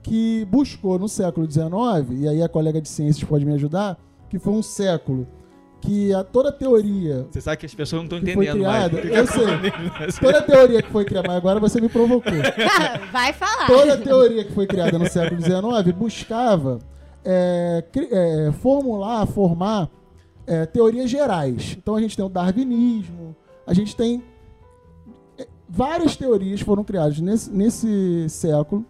S3: que buscou no século XIX, e aí a colega de ciências pode me ajudar, que foi um século que a, toda a teoria
S1: Você sabe que as pessoas não estão
S3: foi
S1: entendendo mais.
S3: criada,
S1: é
S3: eu sei,
S1: né?
S3: toda a teoria que foi criada, mas agora você me provocou.
S2: Vai falar.
S3: Toda a teoria que foi criada no século XIX buscava é, é, formular, formar é, teorias gerais. Então a gente tem o darwinismo, a gente tem várias teorias foram criadas nesse, nesse século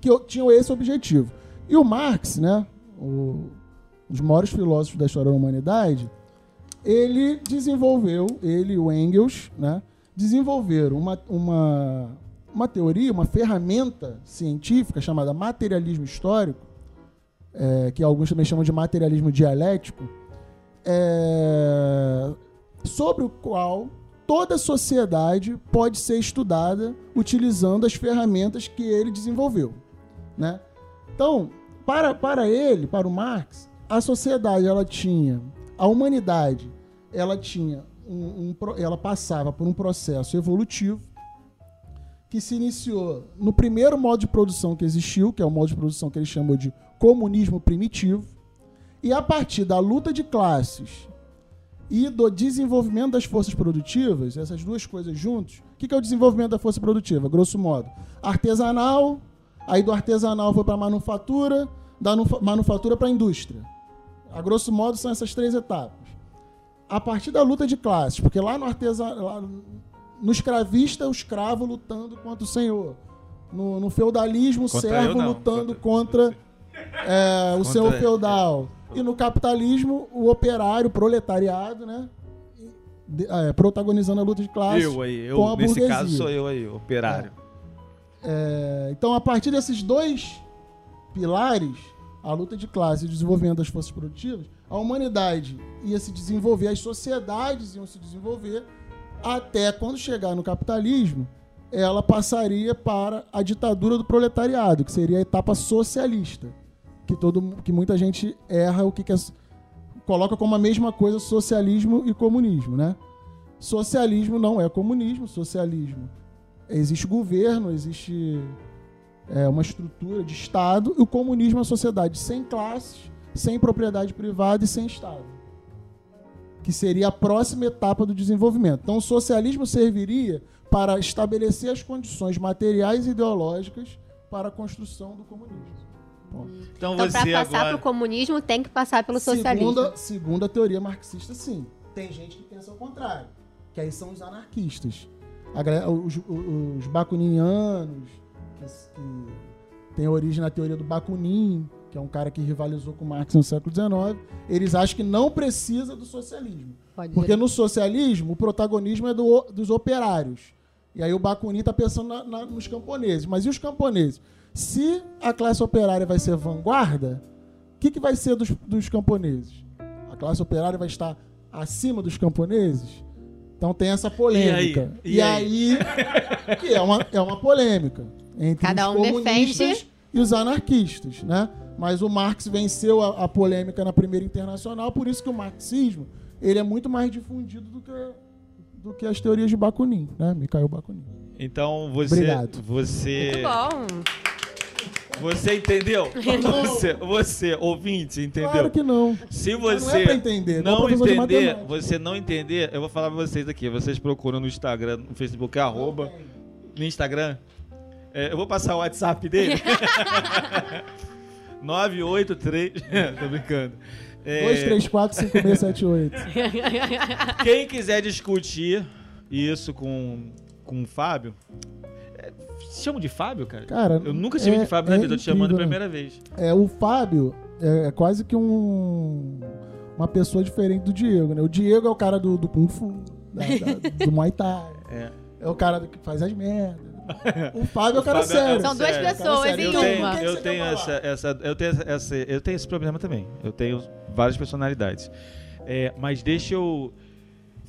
S3: que tinham esse objetivo. E o Marx, né, o, um dos maiores filósofos da história da humanidade, ele desenvolveu, ele e o Engels, né, desenvolveram uma, uma, uma teoria, uma ferramenta científica chamada materialismo histórico, é, que alguns também chamam de materialismo dialético, é, sobre o qual toda a sociedade pode ser estudada utilizando as ferramentas que ele desenvolveu. Né? Então, para, para ele, para o Marx, a sociedade ela tinha, a humanidade, ela tinha um, um ela passava por um processo evolutivo que se iniciou no primeiro modo de produção que existiu, que é o modo de produção que ele chamou de comunismo primitivo, e a partir da luta de classes e do desenvolvimento das forças produtivas, essas duas coisas juntos, o que é o desenvolvimento da força produtiva? Grosso modo, artesanal, aí do artesanal foi para manufatura, da nufa- manufatura para a indústria. A grosso modo são essas três etapas. A partir da luta de classes, porque lá no artesanal, no escravista, o escravo lutando contra o senhor. No, no feudalismo, o
S1: Contra
S3: servo lutando contra, é, o
S1: Contra
S3: senhor feudal. E no capitalismo, o operário, o proletariado, né? de- é, protagonizando a luta de classes.
S1: Eu aí, eu,
S3: com a
S1: nesse
S3: burguesia.
S1: caso sou eu aí, operário.
S3: É, então, a partir desses dois pilares, a luta de classe e o desenvolvimento das forças produtivas, a humanidade ia se desenvolver, as sociedades iam se desenvolver, até quando chegar no capitalismo, ela passaria para a ditadura do proletariado, que seria a etapa socialista, que todo que muita gente erra o que, que é, coloca como a mesma coisa socialismo e comunismo, né? Socialismo não é comunismo, socialismo existe governo, existe é, uma estrutura de Estado, e o comunismo é uma sociedade sem classes, sem propriedade privada e sem Estado. Que seria a próxima etapa do desenvolvimento. Então, o socialismo serviria para estabelecer as condições materiais e ideológicas para a construção do comunismo. Ponto.
S1: Então,
S2: Então, pra
S1: você
S2: passar
S1: agora.
S2: pro comunismo, tem que passar pelo socialismo.
S3: Segunda, segundo a teoria marxista, sim. Tem gente que pensa ao contrário, que aí são os anarquistas. Galera- os, os, os bakuninianos, que, que tem origem na teoria do Bakunin, que é um cara que rivalizou com Marx no século XIX, eles acham que não precisa do socialismo.
S2: Pode
S3: Porque no socialismo, o protagonismo é do- dos operários. E aí o Bakunin está pensando na- na- nos camponeses. Mas e os camponeses? Se a classe operária vai ser vanguarda, o que, que vai ser dos, dos camponeses? A classe operária vai estar acima dos camponeses? Então tem essa polêmica.
S1: E aí? E
S3: aí, que é uma, é uma polêmica entre
S2: Cada
S3: os
S2: um
S3: comunistas
S2: defende.
S3: e os anarquistas, né? Mas o Marx venceu a, a polêmica na primeira internacional, por isso que o marxismo ele é muito mais difundido do que, do que as teorias de Bakunin, né? Mikhail Bakunin.
S1: Então você.
S3: Obrigado.
S1: Você.
S2: Muito bom.
S1: Você entendeu? Você, você, ouvinte, entendeu?
S3: Claro que não.
S1: Se você
S3: não é pra entender, não é
S1: entender, você não entender, eu vou falar pra vocês aqui. Vocês procuram no Instagram, no Facebook, arroba, no Instagram. É, eu vou passar o WhatsApp dele. 983. Tô brincando. É,
S3: 234-5678.
S1: Quem quiser discutir isso com, com o Fábio. É, chamo de Fábio, cara?
S3: Cara,
S1: eu nunca te chamei
S3: é-
S1: de Fábio na
S3: é
S1: vida, eu tô te chamando a
S3: né?
S1: primeira vez.
S3: É, o Fábio é, é quase que um uma pessoa diferente do Diego, né? O Diego é o cara do, do Kung Fu, da- da- do Muay Thai.
S1: É.
S3: É o cara que faz as merdas. O Fábio é o cara
S1: Fábio é-
S3: sério.
S2: São duas
S1: Sério.
S2: pessoas em
S1: Eu tenho,
S2: uma.
S1: eu tenho essa, essa, eu tenho essa, eu tenho esse problema também. Eu tenho várias personalidades. É, mas deixa eu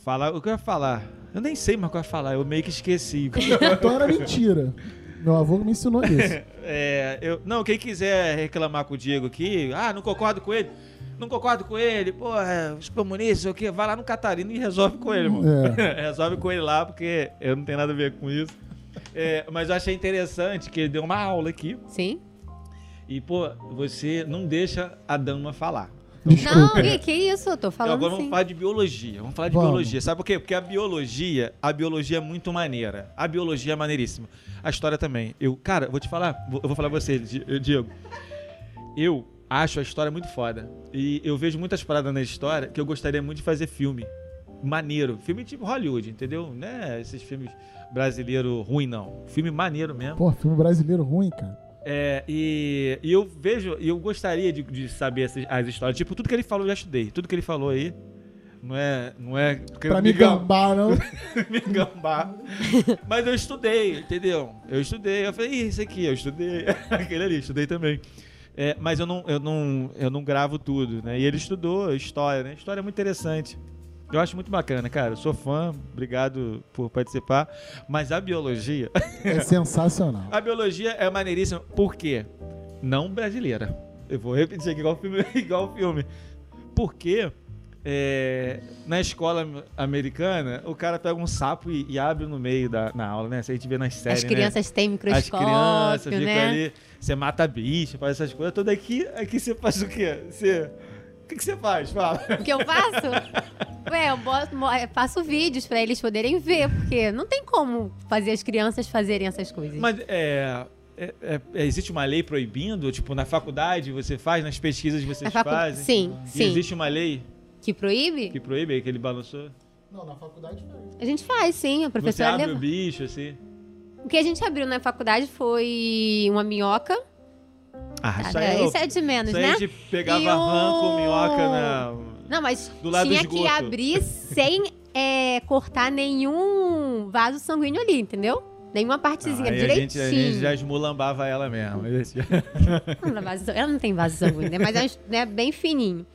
S1: falar o que eu ia falar. Eu nem sei mais o que eu ia falar. Eu meio que esqueci.
S3: Então era mentira. Meu avô me ensinou isso.
S1: É, eu, não, quem quiser reclamar com o Diego aqui, ah, não concordo com ele. Não concordo com ele, pô, é, os comunistas, o quê? Vai lá no Catarina e resolve com ele, irmão.
S3: É.
S1: resolve com ele lá, porque eu não tenho nada a ver com isso. É, mas eu achei interessante que ele deu uma aula aqui.
S2: Sim.
S1: E, pô, você não deixa a dama falar.
S3: Desculpa.
S2: Não, Gui, que isso? Eu tô
S1: Então,
S2: falando
S1: agora
S2: sim.
S1: vamos falar de biologia. Vamos falar de
S3: Vamos.
S1: biologia. Sabe por quê? Porque a biologia, a biologia é muito maneira. A biologia é maneiríssima. A história também. Eu, cara, vou te falar, eu vou falar pra você, eu- Diego. Eu acho a história muito foda. E eu vejo muitas paradas na história que eu gostaria muito de fazer filme. Maneiro. Filme tipo Hollywood, entendeu? Não é esses filmes brasileiros ruim, não. Filme maneiro mesmo.
S3: Pô, filme brasileiro ruim, cara.
S1: É, e, e eu vejo, eu gostaria de, de saber essas, as histórias. Tipo, tudo que ele falou eu já estudei. Tudo que ele falou aí. Não é. Não é.
S3: Pra me gambar, não.
S1: me gambar. Mas eu estudei, entendeu? Eu estudei. Eu falei, "Ih, isso aqui, eu estudei. Aquele ali, estudei também. É, mas eu não, eu, não, eu não gravo tudo, né? E ele estudou história, né? História é muito interessante. Eu acho muito bacana, cara. Eu sou fã, obrigado por participar. Mas a biologia.
S3: É sensacional.
S1: A biologia é maneiríssima. Por quê? Não brasileira. Eu vou repetir aqui igual o filme. Igual o filme. Porque é, na escola americana, o cara pega um sapo e, e abre no meio da na aula, né? Isso a gente vê nas séries,
S2: As crianças têm
S1: né? As
S2: microscópio,
S1: crianças ficam
S2: né?
S1: ali, você mata bicho, faz essas coisas. Tudo aqui, aqui você faz o quê? Você... O que, que você faz? Fala.
S2: O que eu faço? Ué, eu boto- eu faço vídeos pra eles poderem ver, porque não tem como fazer as crianças fazerem essas coisas.
S1: Mas é, é- é- é- existe uma lei proibindo? Tipo, na faculdade você faz, nas pesquisas vocês
S2: facu-
S1: fazem?
S2: Sim,
S1: E
S2: sim.
S1: existe uma lei
S2: Que proíbe?
S1: que proíbe aí que ele balançou?
S3: Não, na faculdade não.
S2: A gente faz, sim. A
S1: Você
S2: professora
S1: abre
S2: leva.
S1: o bicho, assim.
S2: O que a gente abriu na faculdade foi uma minhoca.
S1: Ah,
S2: Isso, é de menos,
S1: isso aí
S2: né?
S1: a gente pegava
S2: E
S1: rã com minhoca na...
S2: Não, mas
S1: Do lado do
S2: tinha que abrir sem é, cortar nenhum vaso sanguíneo ali, entendeu? Nenhuma partezinha,
S1: Aí a gente,
S2: direitinho.
S1: a gente já esmulambava ela mesmo.
S2: Ela não tem vaso sanguíneo, né? mas é né, bem fininho.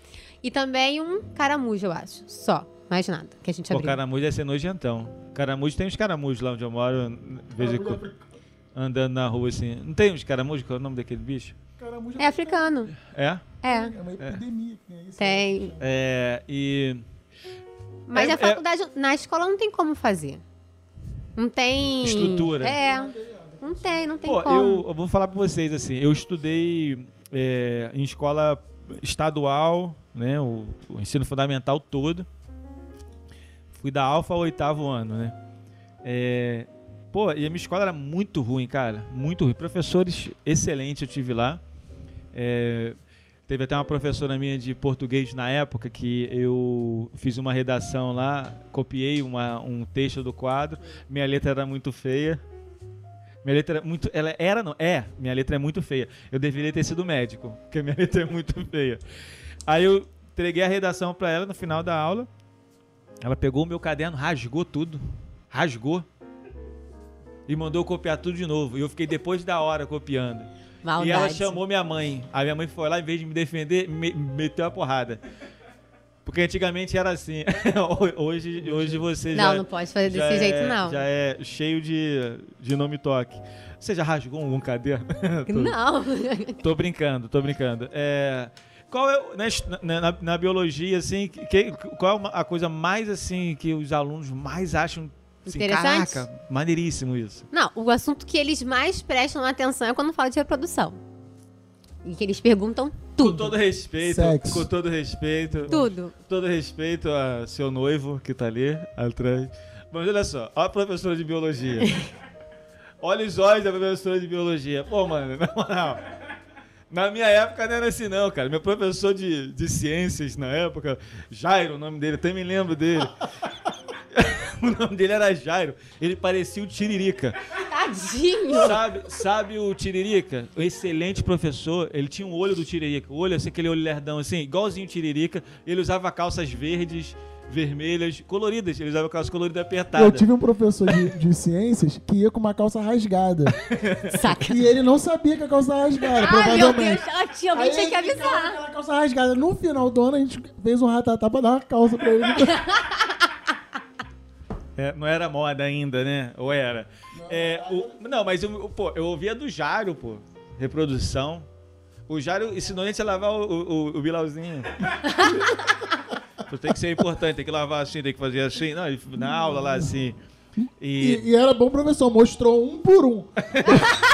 S2: E também um caramujo, eu acho. Só. Mais nada que a gente
S1: Pô,
S2: abriu.
S1: caramujo deve ser nojentão. Caramujo, tem uns caramujos lá onde eu moro, de vez em quando, andando na rua assim. Não tem uns caramujos? Qual é o nome daquele bicho?
S3: Caramujo
S2: É africano.
S1: É?
S2: É.
S3: É uma epidemia que tem isso.
S2: Tem.
S1: É, e...
S2: Mas
S1: É-
S2: a faculdade, na escola não tem como fazer. Não tem.
S1: Estrutura.
S2: É. Não tem, não tem
S1: Pô,
S2: como.
S1: eu, eu vou falar pra vocês assim, eu estudei é, em escola estadual, né, o, o ensino fundamental todo. Fui da alfa ao oitavo ano, né. É, pô, e a minha escola era muito ruim, cara, muito ruim. Professores excelentes eu tive lá. É, teve até uma professora minha de português na época que eu fiz uma redação lá, copiei uma- um texto do quadro. Minha letra era muito feia. Minha letra é muito. Ela era, não? É, minha letra é muito feia. Eu deveria ter sido médico, porque minha letra é muito feia. Aí eu entreguei a redação pra ela no final da aula. Ela pegou o meu caderno, rasgou tudo. Rasgou. E mandou copiar tudo de novo. E eu fiquei depois da hora copiando.
S2: Maldade.
S1: E ela chamou minha mãe. A minha mãe foi lá, em vez de me defender, me meteu a porrada. Porque antigamente era assim. hoje, hoje você já.
S2: Não, não pode fazer desse jeito,
S1: é-
S2: não.
S1: Já é cheio de, de nome toque. Você já rasgou algum caderno? tô,
S2: Não.
S1: tô brincando, tô brincando. É, qual é, na, na- na biologia, assim, que, qual é uma- a coisa mais, assim, que os alunos mais acham... Assim,
S2: Interessante?
S1: Caraca, maneiríssimo isso.
S2: Não, o assunto que eles mais prestam atenção é quando fala de reprodução. E que eles perguntam
S1: Com
S2: tudo.
S1: todo respeito,
S3: Sexo.
S1: com todo respeito.
S2: Tudo.
S1: Com todo respeito a seu noivo que tá ali atrás. Mas olha só, olha a professora de biologia. olha os olhos da professora de biologia. Pô, mano, na moral. Na minha época não era assim, não, cara. Meu professor de, de ciências na época, Jairo, o nome dele, até me lembro dele. o nome dele era Jairo. Ele parecia o Tiririca.
S2: Tadinho.
S1: Sabe, sabe o Tiririca? O excelente professor, ele tinha um olho do Tiririca. O olho, assim, aquele olho lerdão, assim, igualzinho o Tiririca. Ele usava calças verdes, vermelhas, coloridas. Eles usavam calça colorida apertada.
S3: Eu tive um professor de, de ciências que ia com uma calça rasgada.
S2: Saca.
S3: e ele não sabia que a calça era rasgada,
S2: Ai, meu Deus, tia, alguém
S3: Aí
S2: tinha que
S3: ele
S2: avisar.
S3: calça rasgada. No final do ano, a gente fez um ratatá pra dar uma calça pra ele.
S1: É, não era moda ainda, né? Ou era? É, o- não, mas eu, pô, eu ouvia do Jário, pô. Reprodução. O Jário ensinou a gente a lavar o, o, o bilauzinho. Tem que ser importante, tem que lavar assim, tem que fazer assim. Não, ele- na aula lá assim. E,
S3: E, e era bom professor, mostrou um por um.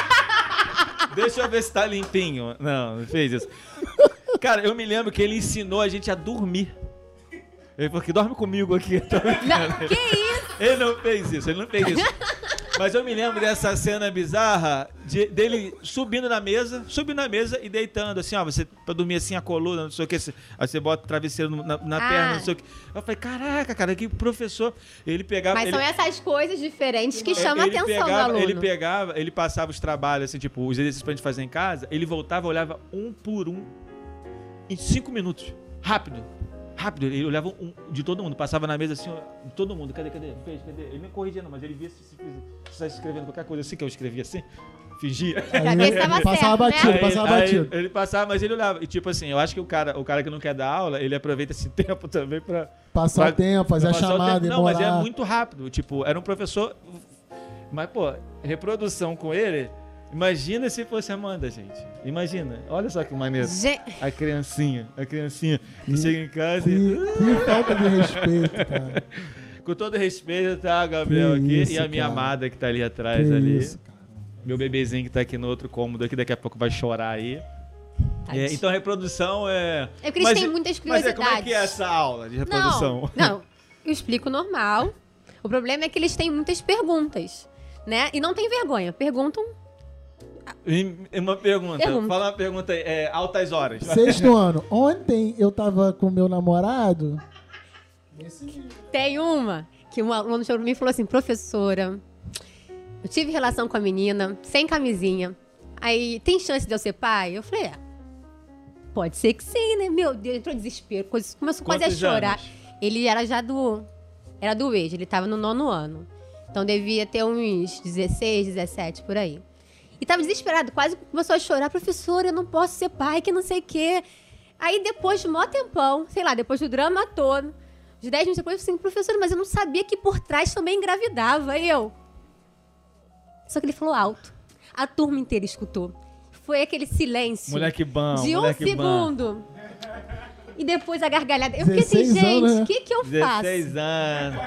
S1: deixa eu ver se tá limpinho. Não, não fez isso. Cara, eu me lembro que ele ensinou a gente a dormir. Ele falou que dorme comigo aqui.
S2: Não, que isso?
S1: Ele não fez isso, ele não fez isso. Mas eu me lembro dessa cena bizarra de- dele subindo na mesa, subindo na mesa e deitando, assim, ó, você pra dormir assim a coluna, não sei o que, você- aí você bota o travesseiro na, na
S2: Ah.
S1: perna, não sei o que. Eu falei, caraca, cara, que professor. Ele pegava.
S2: Mas
S1: ele,
S2: são essas coisas diferentes que chamam a atenção do
S1: pegava,
S2: aluno.
S1: Ele pegava, ele passava os trabalhos, assim, tipo, os exercícios pra gente fazer em casa, ele voltava, olhava um por um em cinco minutos. Rápido. Rápido. Ele olhava um de todo mundo, passava na mesa assim, todo mundo. Cadê, cadê? Fez, cadê? Ele nem corrigia, não, mas ele via se estivesse escrevendo qualquer coisa assim que eu escrevia assim. Fingia.
S2: Se tava
S3: Passava
S2: certo,
S3: batido,
S2: né?
S3: passava
S1: Aí-
S3: batido.
S1: aí ele passava, mas ele olhava. E tipo assim, eu acho que o cara, o cara que não quer dar aula, ele aproveita esse tempo também pra.
S3: Passar
S1: pra-
S3: o tempo, fazer a
S1: pra
S3: chamada.
S1: Não, mas é muito rápido. Tipo, era um professor. Mas, pô, reprodução com ele. Imagina se fosse a Amanda, gente. Imagina. Olha só que maneiro.
S2: Gente,
S1: A criancinha, a criancinha que chega em casa
S3: Que,
S1: e.
S3: que falta de respeito, cara.
S1: Com todo respeito, tá, Gabriel
S3: Que
S1: aqui.
S3: isso,
S1: e a minha
S3: cara.
S1: amada que tá ali
S3: Que
S1: atrás ali.
S3: isso, cara.
S1: Meu bebezinho que tá aqui no outro cômodo aqui, daqui a pouco vai chorar aí. É, então a reprodução é.
S2: É porque eles
S1: Mas
S2: têm
S1: e-
S2: muitas
S1: Mas é, como é que é
S2: curiosidades.
S1: essa aula de reprodução?
S2: Não, não, eu explico normal. O problema é que eles têm muitas perguntas, né? E não tem vergonha. Perguntam.
S1: E Uma pergunta.
S2: Pergunta.
S1: Fala uma pergunta aí. É, altas horas.
S3: Sexto ano. Ontem eu tava com meu namorado.
S2: Tem uma que um aluno chegou pra mim e falou assim: professora, eu tive relação com a menina, sem camisinha. Aí, tem chance de eu ser pai? Eu falei, é. Pode ser que sim, né? Meu Deus, entrou em desespero. Começou quase a chorar.
S1: anos?
S2: Ele era já do. Era do EJA, ele tava no nono ano. Então devia ter uns 16, 17 por aí. E tava desesperado, quase começou a chorar, professora, eu não posso ser pai, que não sei o quê. Aí depois de mó tempão, sei lá, depois do drama todo, de 10 minutos depois, eu falei assim, professora, mas eu não sabia que por trás também engravidava. Eu. Só que ele falou alto. A turma inteira escutou. Foi aquele silêncio
S1: Moleque bom.
S2: de um
S1: moleque bom.
S2: segundo. E depois a gargalhada. Eu fiquei assim,
S3: 16 anos,
S2: gente,
S3: né?
S2: o que, que eu faço?
S1: 16 anos.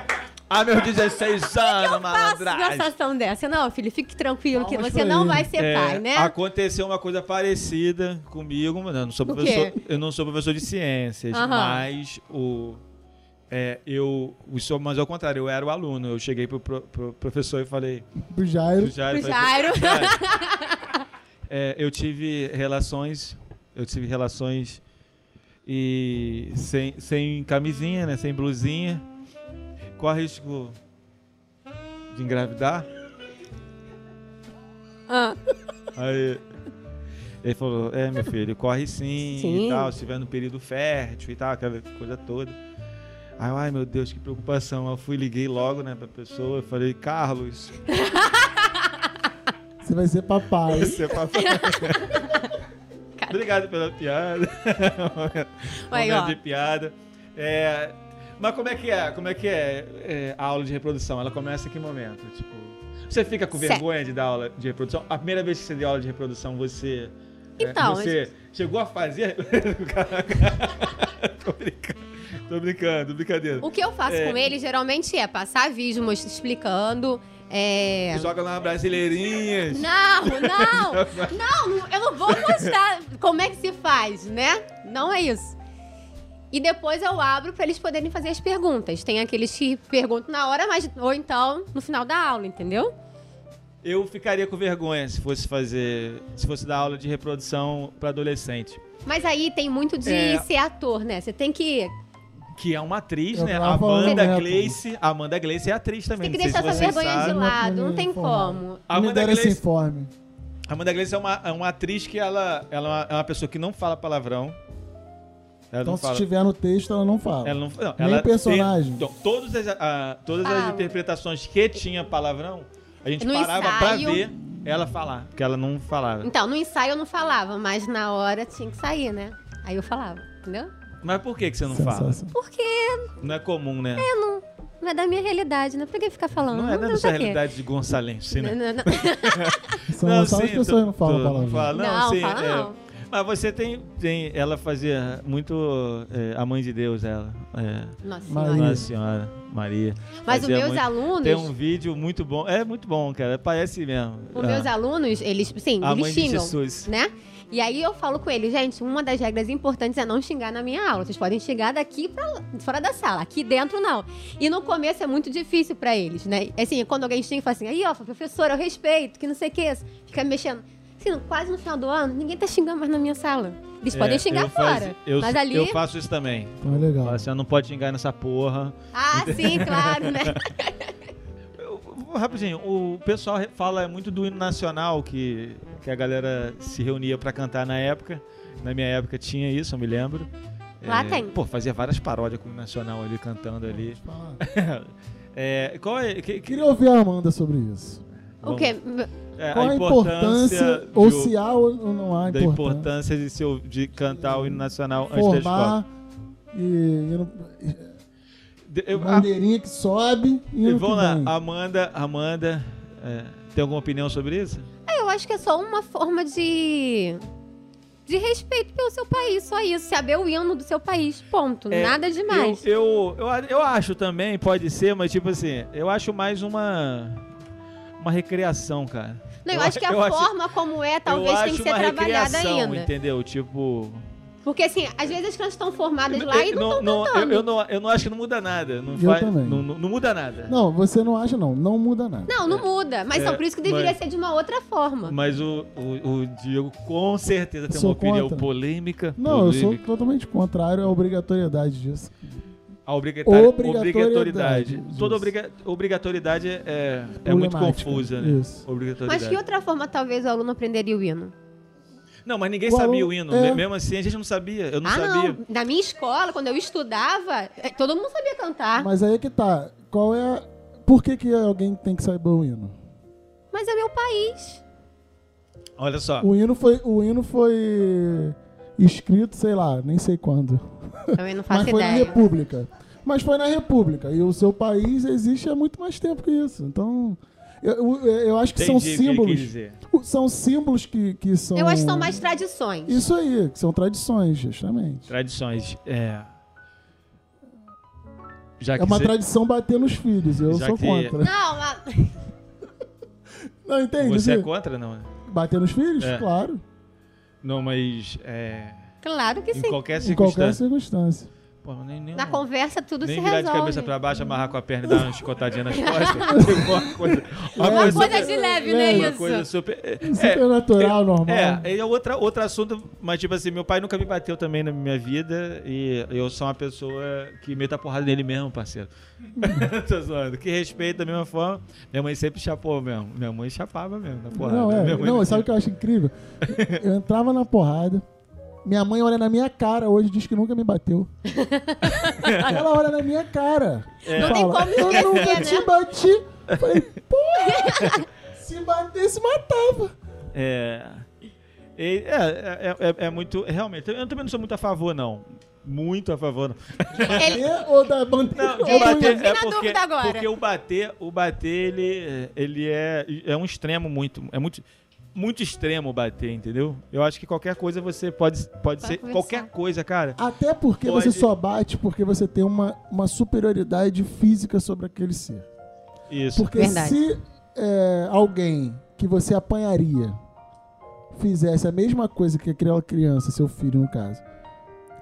S1: Ah, meus 16
S2: Eu
S1: anos, malandragem.
S2: situação dessa. Não, filho, fique tranquilo que você não
S3: ele.
S2: vai ser
S1: É,
S2: pai, né?
S1: Aconteceu uma coisa parecida comigo, mas eu não sou professor. Eu não sou professor de ciências,
S2: Aham.
S1: mas o é, eu, mas ao contrário, eu era o aluno. Eu cheguei pro, pro- pro professor e falei,
S3: Pro Jairo.
S1: pro Jairo,
S2: Pro
S1: falei.
S2: Jairo,
S1: é, eu tive relações, eu tive relações e sem, sem camisinha, né, sem blusinha. Qual risco de engravidar?
S2: Ah,
S1: Aí ele falou, é meu filho, corre sim,
S2: Sim.
S1: e tal, se estiver no período fértil e tal, aquela coisa toda. Aí, eu, ai meu Deus, que preocupação. Eu fui liguei logo, né, pra pessoa, eu falei, Carlos,
S3: Você vai ser papai.
S1: você é papai. Obrigado pela piada.
S2: Ó.
S1: de piada. É, mas como é que é? Como é que é, é, a aula de reprodução? Ela começa em que momento? Tipo, você fica com
S2: Certo.
S1: vergonha de dar aula de reprodução? A primeira vez que você deu aula de reprodução, você. é,
S2: Então,
S1: você chegou a fazer. tô brincando. Tô brincando, brincadeira.
S2: o que eu faço
S1: É.
S2: com ele geralmente é passar vídeo explicando. É...
S1: Joga lá brasileirinhas.
S2: Não, não, não, eu não vou mostrar como é que se faz, né? Não é isso. E depois eu abro para eles poderem fazer as perguntas. Tem aqueles que perguntam na hora, mas ou então no final da aula, entendeu?
S1: Eu ficaria com vergonha se fosse fazer. Se fosse dar aula de reprodução pra adolescente.
S2: Mas aí tem muito de
S1: É.
S2: ser ator, né? Você tem que
S1: Que é uma atriz,
S3: Eu
S1: né? Amanda. Gleice. Amanda Gleice é atriz também.
S2: tem que deixar essa vergonha de
S1: sabem.
S2: lado,
S3: Não
S2: não tem como.
S1: Amanda Gleice,
S3: informe.
S1: Amanda Gleice é uma, é uma atriz que ela, ela é uma pessoa que não fala palavrão. Ela
S3: Então,
S1: não
S3: se
S1: fala.
S3: tiver no texto, ela não fala.
S1: Ela não, não,
S3: Nem
S1: ela
S3: personagem.
S1: tem- então, todas as, a- todas as interpretações que tinha palavrão, a gente
S2: No
S1: parava pra
S2: ensaio-
S1: ver ela falar, porque ela não falava.
S2: Então, no ensaio eu não falava, mas na hora tinha que sair, né? Aí eu falava, entendeu?
S1: Mas por que, que você não fala?
S2: Porque
S1: Não é comum, né?
S2: não é da minha realidade, né? Por que ficar falando?
S1: não é da
S2: pra
S1: sua realidade de Gonçalense, né?
S2: Não, não, não.
S3: São, só as
S1: sim,
S3: pessoas
S1: tu-
S3: não falam palavrão.
S1: fala, não,
S2: Não,
S1: sim,
S2: fala
S1: é.
S2: não.
S1: Mas você tem, tem. Ela fazia muito. é, a mãe de Deus, ela. É,
S2: Nossa. Senhora.
S1: Nossa Senhora, Maria.
S2: Mas os meus
S1: muito-
S2: alunos,
S1: Tem um vídeo muito bom. É muito bom, cara. Parece mesmo.
S2: os
S1: Ah,
S2: meus alunos, eles, sim,
S1: A
S2: eles
S1: mãe de
S2: xingam,
S1: Jesus.
S2: né? E aí eu falo com eles, gente, uma das regras importantes é não xingar na minha aula. Vocês podem xingar daqui pra lá, fora da sala, aqui dentro não. E no começo é muito difícil pra eles, né? Assim, quando alguém xinga, fala assim, aí ó, professora, eu respeito, que não sei o que, fica me mexendo. Assim, quase no final do ano, ninguém tá xingando mais na minha sala. Eles
S1: é,
S2: podem xingar
S1: eu faz-
S2: fora.
S1: eu,
S2: mas ali.
S1: eu faço isso também.
S3: Então é legal.
S1: Fala assim, "Ah, não pode xingar nessa porra.
S2: Ah, sim, claro, né?
S1: Rapidinho, o pessoal fala muito do hino nacional que, que a galera se reunia pra cantar na época. Na minha época tinha isso, eu me lembro.
S2: Lá tem.
S1: Pô, fazia várias paródias com o hino nacional ali cantando ali. É, qual é, que- que-
S3: Queria ouvir a Amanda sobre isso.
S2: O
S1: vamos-
S2: quê?
S1: é,
S3: Qual a importância, ou
S1: de-
S3: se há ou não há
S1: da
S3: importância,
S1: importância de, se, ou- de cantar o hino nacional antes da escola.
S3: formar e, e
S1: eu- a-
S3: bandeirinha que sobe e ano
S1: vamos
S3: que
S1: lá,
S3: vem.
S1: Amanda, Amanda, é, tem alguma opinião sobre isso?
S2: Eu acho que é só uma forma de. De respeito pelo seu país, só isso. Saber o hino do seu país, ponto.
S1: É,
S2: Nada demais.
S1: Eu, eu, eu, eu acho também, pode ser, mas tipo assim, eu acho mais uma uma recreação, cara.
S2: Não, eu,
S1: eu
S2: acho que a
S1: eu acho-
S2: forma como é, talvez tem que ser
S1: uma
S2: trabalhada ainda.
S1: entendeu? Tipo,
S2: Porque assim, às vezes as crianças estão formadas lá e não estão
S1: não, eu,
S2: cantando.
S1: eu não, eu não acho que não muda nada. Não,
S3: Eu
S1: faz,
S3: também.
S1: não, não, não muda nada.
S3: Não, você não acha não, não muda nada.
S2: Não, não muda. Mas
S1: É,
S2: só por isso que deveria
S1: mas-
S2: ser de uma outra forma.
S1: Mas o, o, o Diego com certeza tem
S3: Sou
S1: uma opinião
S3: contra.
S1: polêmica.
S3: Não, eu sou
S1: polêmica.
S3: totalmente contrário à obrigatoriedade disso.
S1: A obrigatori-
S3: Obrigatoriedade
S1: obrigatoriedade. Toda obriga- obrigatoriedade é, é muito confusa, né?
S3: isso.
S1: Obrigatoriedade.
S2: Mas que outra forma talvez o aluno aprenderia o hino?
S1: Não, mas ninguém
S3: O
S1: sabia
S3: aluno-
S1: o hino.
S3: é.
S1: Mesmo assim, a gente não sabia. Eu não
S2: ah,
S1: sabia.
S2: não. Na minha escola, quando eu estudava, eh, todo mundo sabia cantar. Mas,
S3: Mas aí é que tá. Qual é. a- Por que, que alguém tem que saber o hino?
S2: é meu país.
S1: Olha só.
S3: O hino foi, o hino foi escrito, sei lá, nem sei quando.
S2: Também não faço
S3: Mas foi na
S2: ideia.
S3: República. Mas foi na República. E o seu país existe há muito mais tempo que isso. Então, eu, eu, eu acho que
S1: Entendi
S3: são
S1: o que ele quis
S3: símbolos.
S1: dizer.
S3: São símbolos que, que são.
S2: Eu acho que são mais tradições.
S3: Isso aí, que são tradições, justamente.
S1: Tradições. É. Já
S3: É
S1: que
S3: uma
S1: cê-
S3: tradição bater nos filhos. Eu
S1: Já
S3: sou
S1: que-
S3: contra.
S2: Não, mas...
S3: Não, entende?
S1: Você é contra, não?
S3: Bater nos filhos?
S1: É.
S3: Claro.
S1: Não, mas. É,
S2: claro que
S1: em
S2: sim.
S1: qualquer
S3: Em qualquer
S1: circunstância. Pô, nem, nem,
S2: Na conversa tudo
S1: nem
S2: se
S1: virar
S2: resolve.
S1: de cabeça pra baixo, amarrar com a perna e dar uma chicotadinha nas costas. Uma coisa, uma
S2: Uma
S1: coisa,
S2: coisa de leve, né,
S1: uma
S2: isso?
S1: coisa super. é,
S3: Supernatural, normal.
S1: É, é outra, outro assunto, mas tipo assim, meu pai nunca me bateu também na minha vida e eu sou uma pessoa que meta a porrada nele mesmo, parceiro. Tô zoando. Que respeita da mesma forma. Minha mãe sempre chapou mesmo. Minha mãe chapava mesmo na porrada.
S3: Não, é.
S1: Minha mãe
S3: Não, sabe o que eu acho incrível? Eu entrava na porrada. Minha mãe olha na minha cara hoje e diz que nunca me bateu. Ela olha na minha cara.
S1: É.
S2: Não tem como
S3: eu
S2: esquecer,
S3: nunca
S2: né?
S3: te bati. Eu Falei, porra! Se batesse, matava.
S1: É. É, é, é, é muito. Realmente, eu também não sou muito a favor, não. Muito a favor, não.
S2: Ele-
S3: ou da bandeira.
S1: Não,
S3: ou
S1: de bater
S2: eu
S1: é
S2: na
S1: porque,
S2: dúvida agora.
S1: porque o bater, o bater ele, ele é, é um extremo muito, é muito, muito extremo bater, entendeu? Eu acho que qualquer coisa você pode, pode ser
S2: conversar.
S1: qualquer coisa, cara.
S3: Até porque
S1: Pode-
S3: você só bate porque você tem uma, uma superioridade física sobre aquele ser.
S1: Isso.
S3: Porque
S2: Verdade.
S3: se é, alguém que você apanharia fizesse a mesma coisa que aquela criança, seu filho no caso,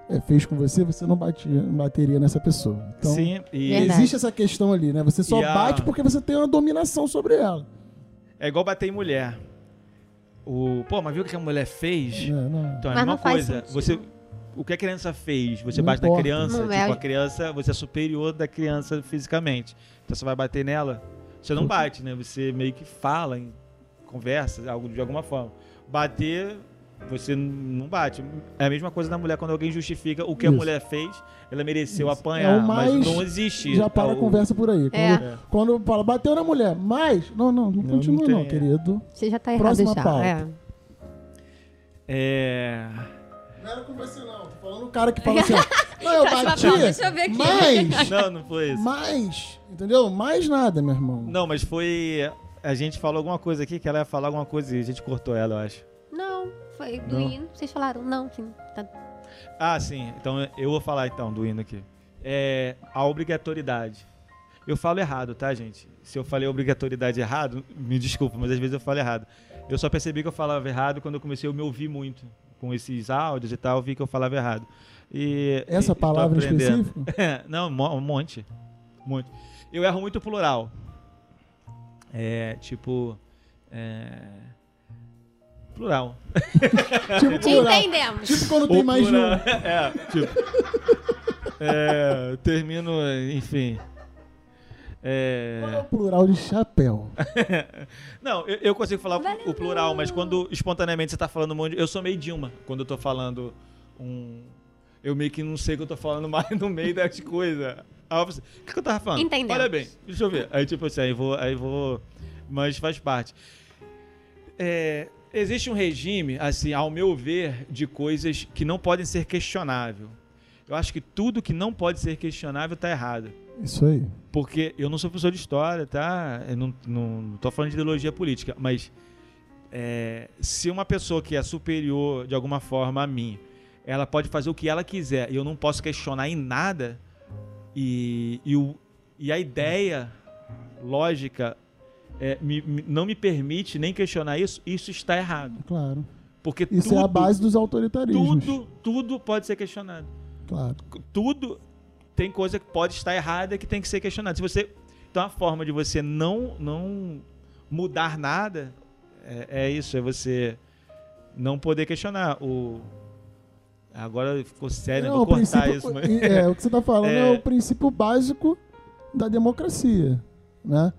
S3: é, fez com você, você não, batia, bateria nessa pessoa. Então,
S1: Sim, e
S3: existe essa questão ali, né? Você só
S1: a-
S3: bate porque você tem uma dominação sobre ela.
S1: é igual bater em mulher. O, pô, mas viu o que a mulher fez?
S3: É, não.
S1: Então é a
S2: Mas faz
S1: coisa. Você o que a criança fez? Você
S3: Não
S1: bate na
S3: importa.
S1: criança,
S2: Não
S1: tipo,
S2: é.
S1: a criança, você é superior da criança fisicamente. Então você vai bater nela, você não bate, né? Você meio que fala, em, conversa, algo de alguma forma. Bater você não bate. É a mesma coisa da mulher, quando alguém justifica o que a
S3: Isso.
S1: mulher fez, ela mereceu
S3: Isso.
S1: apanhar,
S3: É o mais-
S1: mas não existe.
S3: Já para
S1: É
S3: a
S1: o-
S3: conversa por aí. Quando,
S2: É.
S3: quando fala, bateu na mulher, mas. Não, não, não
S1: Não,
S3: continua,
S1: não
S3: não,
S1: é.
S3: querido.
S2: Você já tá errado
S3: Próxima
S2: já.
S3: pauta.
S2: É.
S1: É...
S3: Não era com você, não. Tô falando o cara que fala assim, não, eu bati,
S2: deixa eu ver aqui.
S3: mas,
S1: Não, não foi isso.
S3: mas, entendeu? Mais nada, meu irmão.
S1: Não, mas foi. A gente falou alguma coisa aqui que ela ia falar alguma coisa e a gente cortou ela, eu acho.
S2: Não, foi do
S1: Não.
S2: hino. Vocês falaram? Não, sim. Tá.
S1: Ah, sim. Então eu vou falar então do hino aqui. É a obrigatoriedade. Eu falo errado, tá, gente? Se eu falei obrigatoriedade errado, me desculpa, mas às vezes eu falo errado. Eu só percebi que eu falava errado quando eu comecei a me ouvir muito. Com esses áudios e tal, eu vi que eu falava errado. E,
S3: Essa
S1: e-
S3: palavra específico?
S1: É, não, um monte. Um monte. Eu erro muito plural. É, tipo. É, plural.
S3: Tipo
S2: Te
S3: plural.
S2: entendemos.
S3: Tipo quando tem
S1: O
S3: mais de
S1: plural.
S3: um.
S1: É, tipo. é, termino, enfim.
S3: Qual é
S1: É,
S3: o plural de chapéu?
S1: não, eu, eu consigo falar
S2: Valeu.
S1: o plural, mas quando espontaneamente você tá falando um monte. Eu sou meio Dilma quando eu tô falando um. Eu meio que não sei o que eu tô falando mais no meio das coisas. Aí eu pensei, o que, que eu tava falando?
S2: Entendemos.
S1: Olha bem, deixa eu ver. Aí tipo assim, aí vou. Aí vou mas faz parte. É, existe um regime, assim, ao meu ver, de coisas que não podem ser questionável. Eu acho que tudo que não pode ser questionável tá errado.
S3: Isso aí.
S1: Porque eu não sou professor de história, tá? Eu não, não, não tô falando de ideologia política, mas é, se uma pessoa que é superior de alguma forma a mim, ela pode fazer o que ela quiser e eu não posso questionar em nada, e, e, o, e a ideia lógica é, me- me- não me permite nem questionar isso, isso está errado.
S3: Claro.
S1: Porque
S3: Isso
S1: tudo,
S3: é a base dos autoritarismos.
S1: tudo, tudo pode ser questionado
S3: Claro.
S1: tudo tem coisa que pode estar errada que tem que ser questionada. Se você então a forma de você não não mudar nada é, é isso, é você não poder questionar o agora ficou sério,
S3: Não,
S1: vou cortar isso, mas
S3: é, o que você está falando é...
S1: É.
S3: o princípio básico da democracia, né?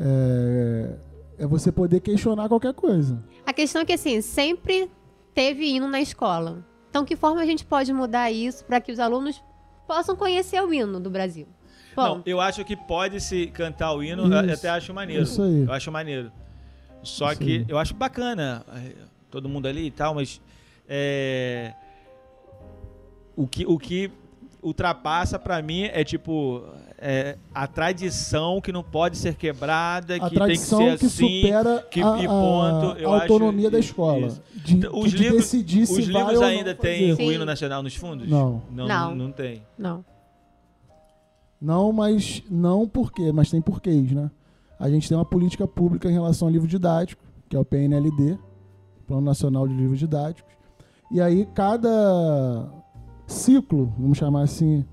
S3: É, é você poder questionar qualquer coisa.
S2: A questão é que, assim, sempre teve hino na escola. Então, que forma a gente pode mudar isso para que os alunos possam conhecer o hino do Brasil? Bom,
S1: não, eu acho que pode se cantar o hino, eu
S3: Isso.
S1: até acho maneiro.
S3: Isso aí.
S1: Eu acho maneiro. Só
S3: Isso
S1: que
S3: aí.
S1: eu acho bacana eh, todo mundo ali e tal, mas é, o que o que ultrapassa pra mim é tipo é, a tradição que não pode ser quebrada,
S3: A
S1: que
S3: tradição
S1: tem que
S3: que,
S1: ser assim.
S3: supera
S1: que-
S3: a,
S1: e
S3: a-
S1: ponto, eu
S3: a autonomia
S1: acho
S3: da escola. De,
S1: Então, os
S3: de
S1: livros-
S3: decidir se
S1: Os livros ainda
S3: fazer.
S1: têm
S2: Sim.
S1: o hino nacional nos fundos?
S3: Não.
S1: Não,
S2: Não.
S1: não, não tem.
S2: não.
S3: Não, mas não por quê, mas tem porquês, né? A gente tem uma política pública em relação ao livro didático, que é o PNLD, Plano Nacional de Livros Didáticos. E aí cada ciclo, vamos chamar assim,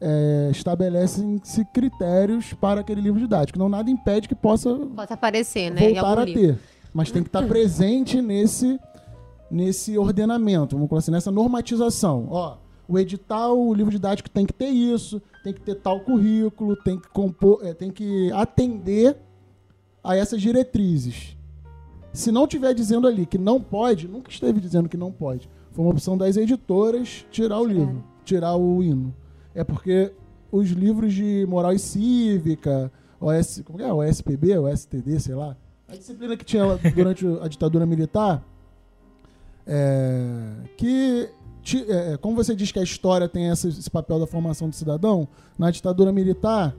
S3: é, estabelece-se critérios para aquele livro didático. Não nada impede que possa
S2: Pode aparecer, né?
S3: voltar a
S2: livro.
S3: ter. Mas tem que estar presente nesse, nesse ordenamento, vamos colocar assim, nessa normatização. Ó, o edital, o livro didático tem que ter isso, tem que ter tal currículo, tem que, compor, eh, tem que atender a essas diretrizes. Se não tiver dizendo ali que não pode, nunca esteve dizendo que não pode. Foi uma opção das editoras tirar o livro, tirar o hino. É porque os livros de moral e cívica, OS, como é? O SPB, o STD, sei lá. A disciplina que tinha durante a ditadura militar, é, que, ti- é, como você diz que a história tem esse papel da formação do cidadão, na ditadura militar,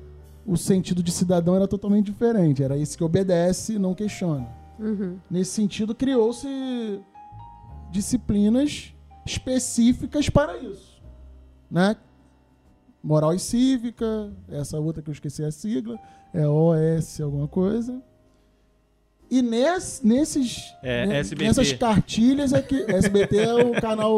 S3: o sentido de cidadão era totalmente diferente. Era esse que obedece e não questiona.
S2: Uhum.
S3: Nesse sentido, criou-se disciplinas específicas para isso, né? Moral e cívica, essa outra que eu esqueci a sigla, é OS alguma coisa. E nes- nesses,
S1: É, SBT.
S3: nessas cartilhas é que SBT é o canal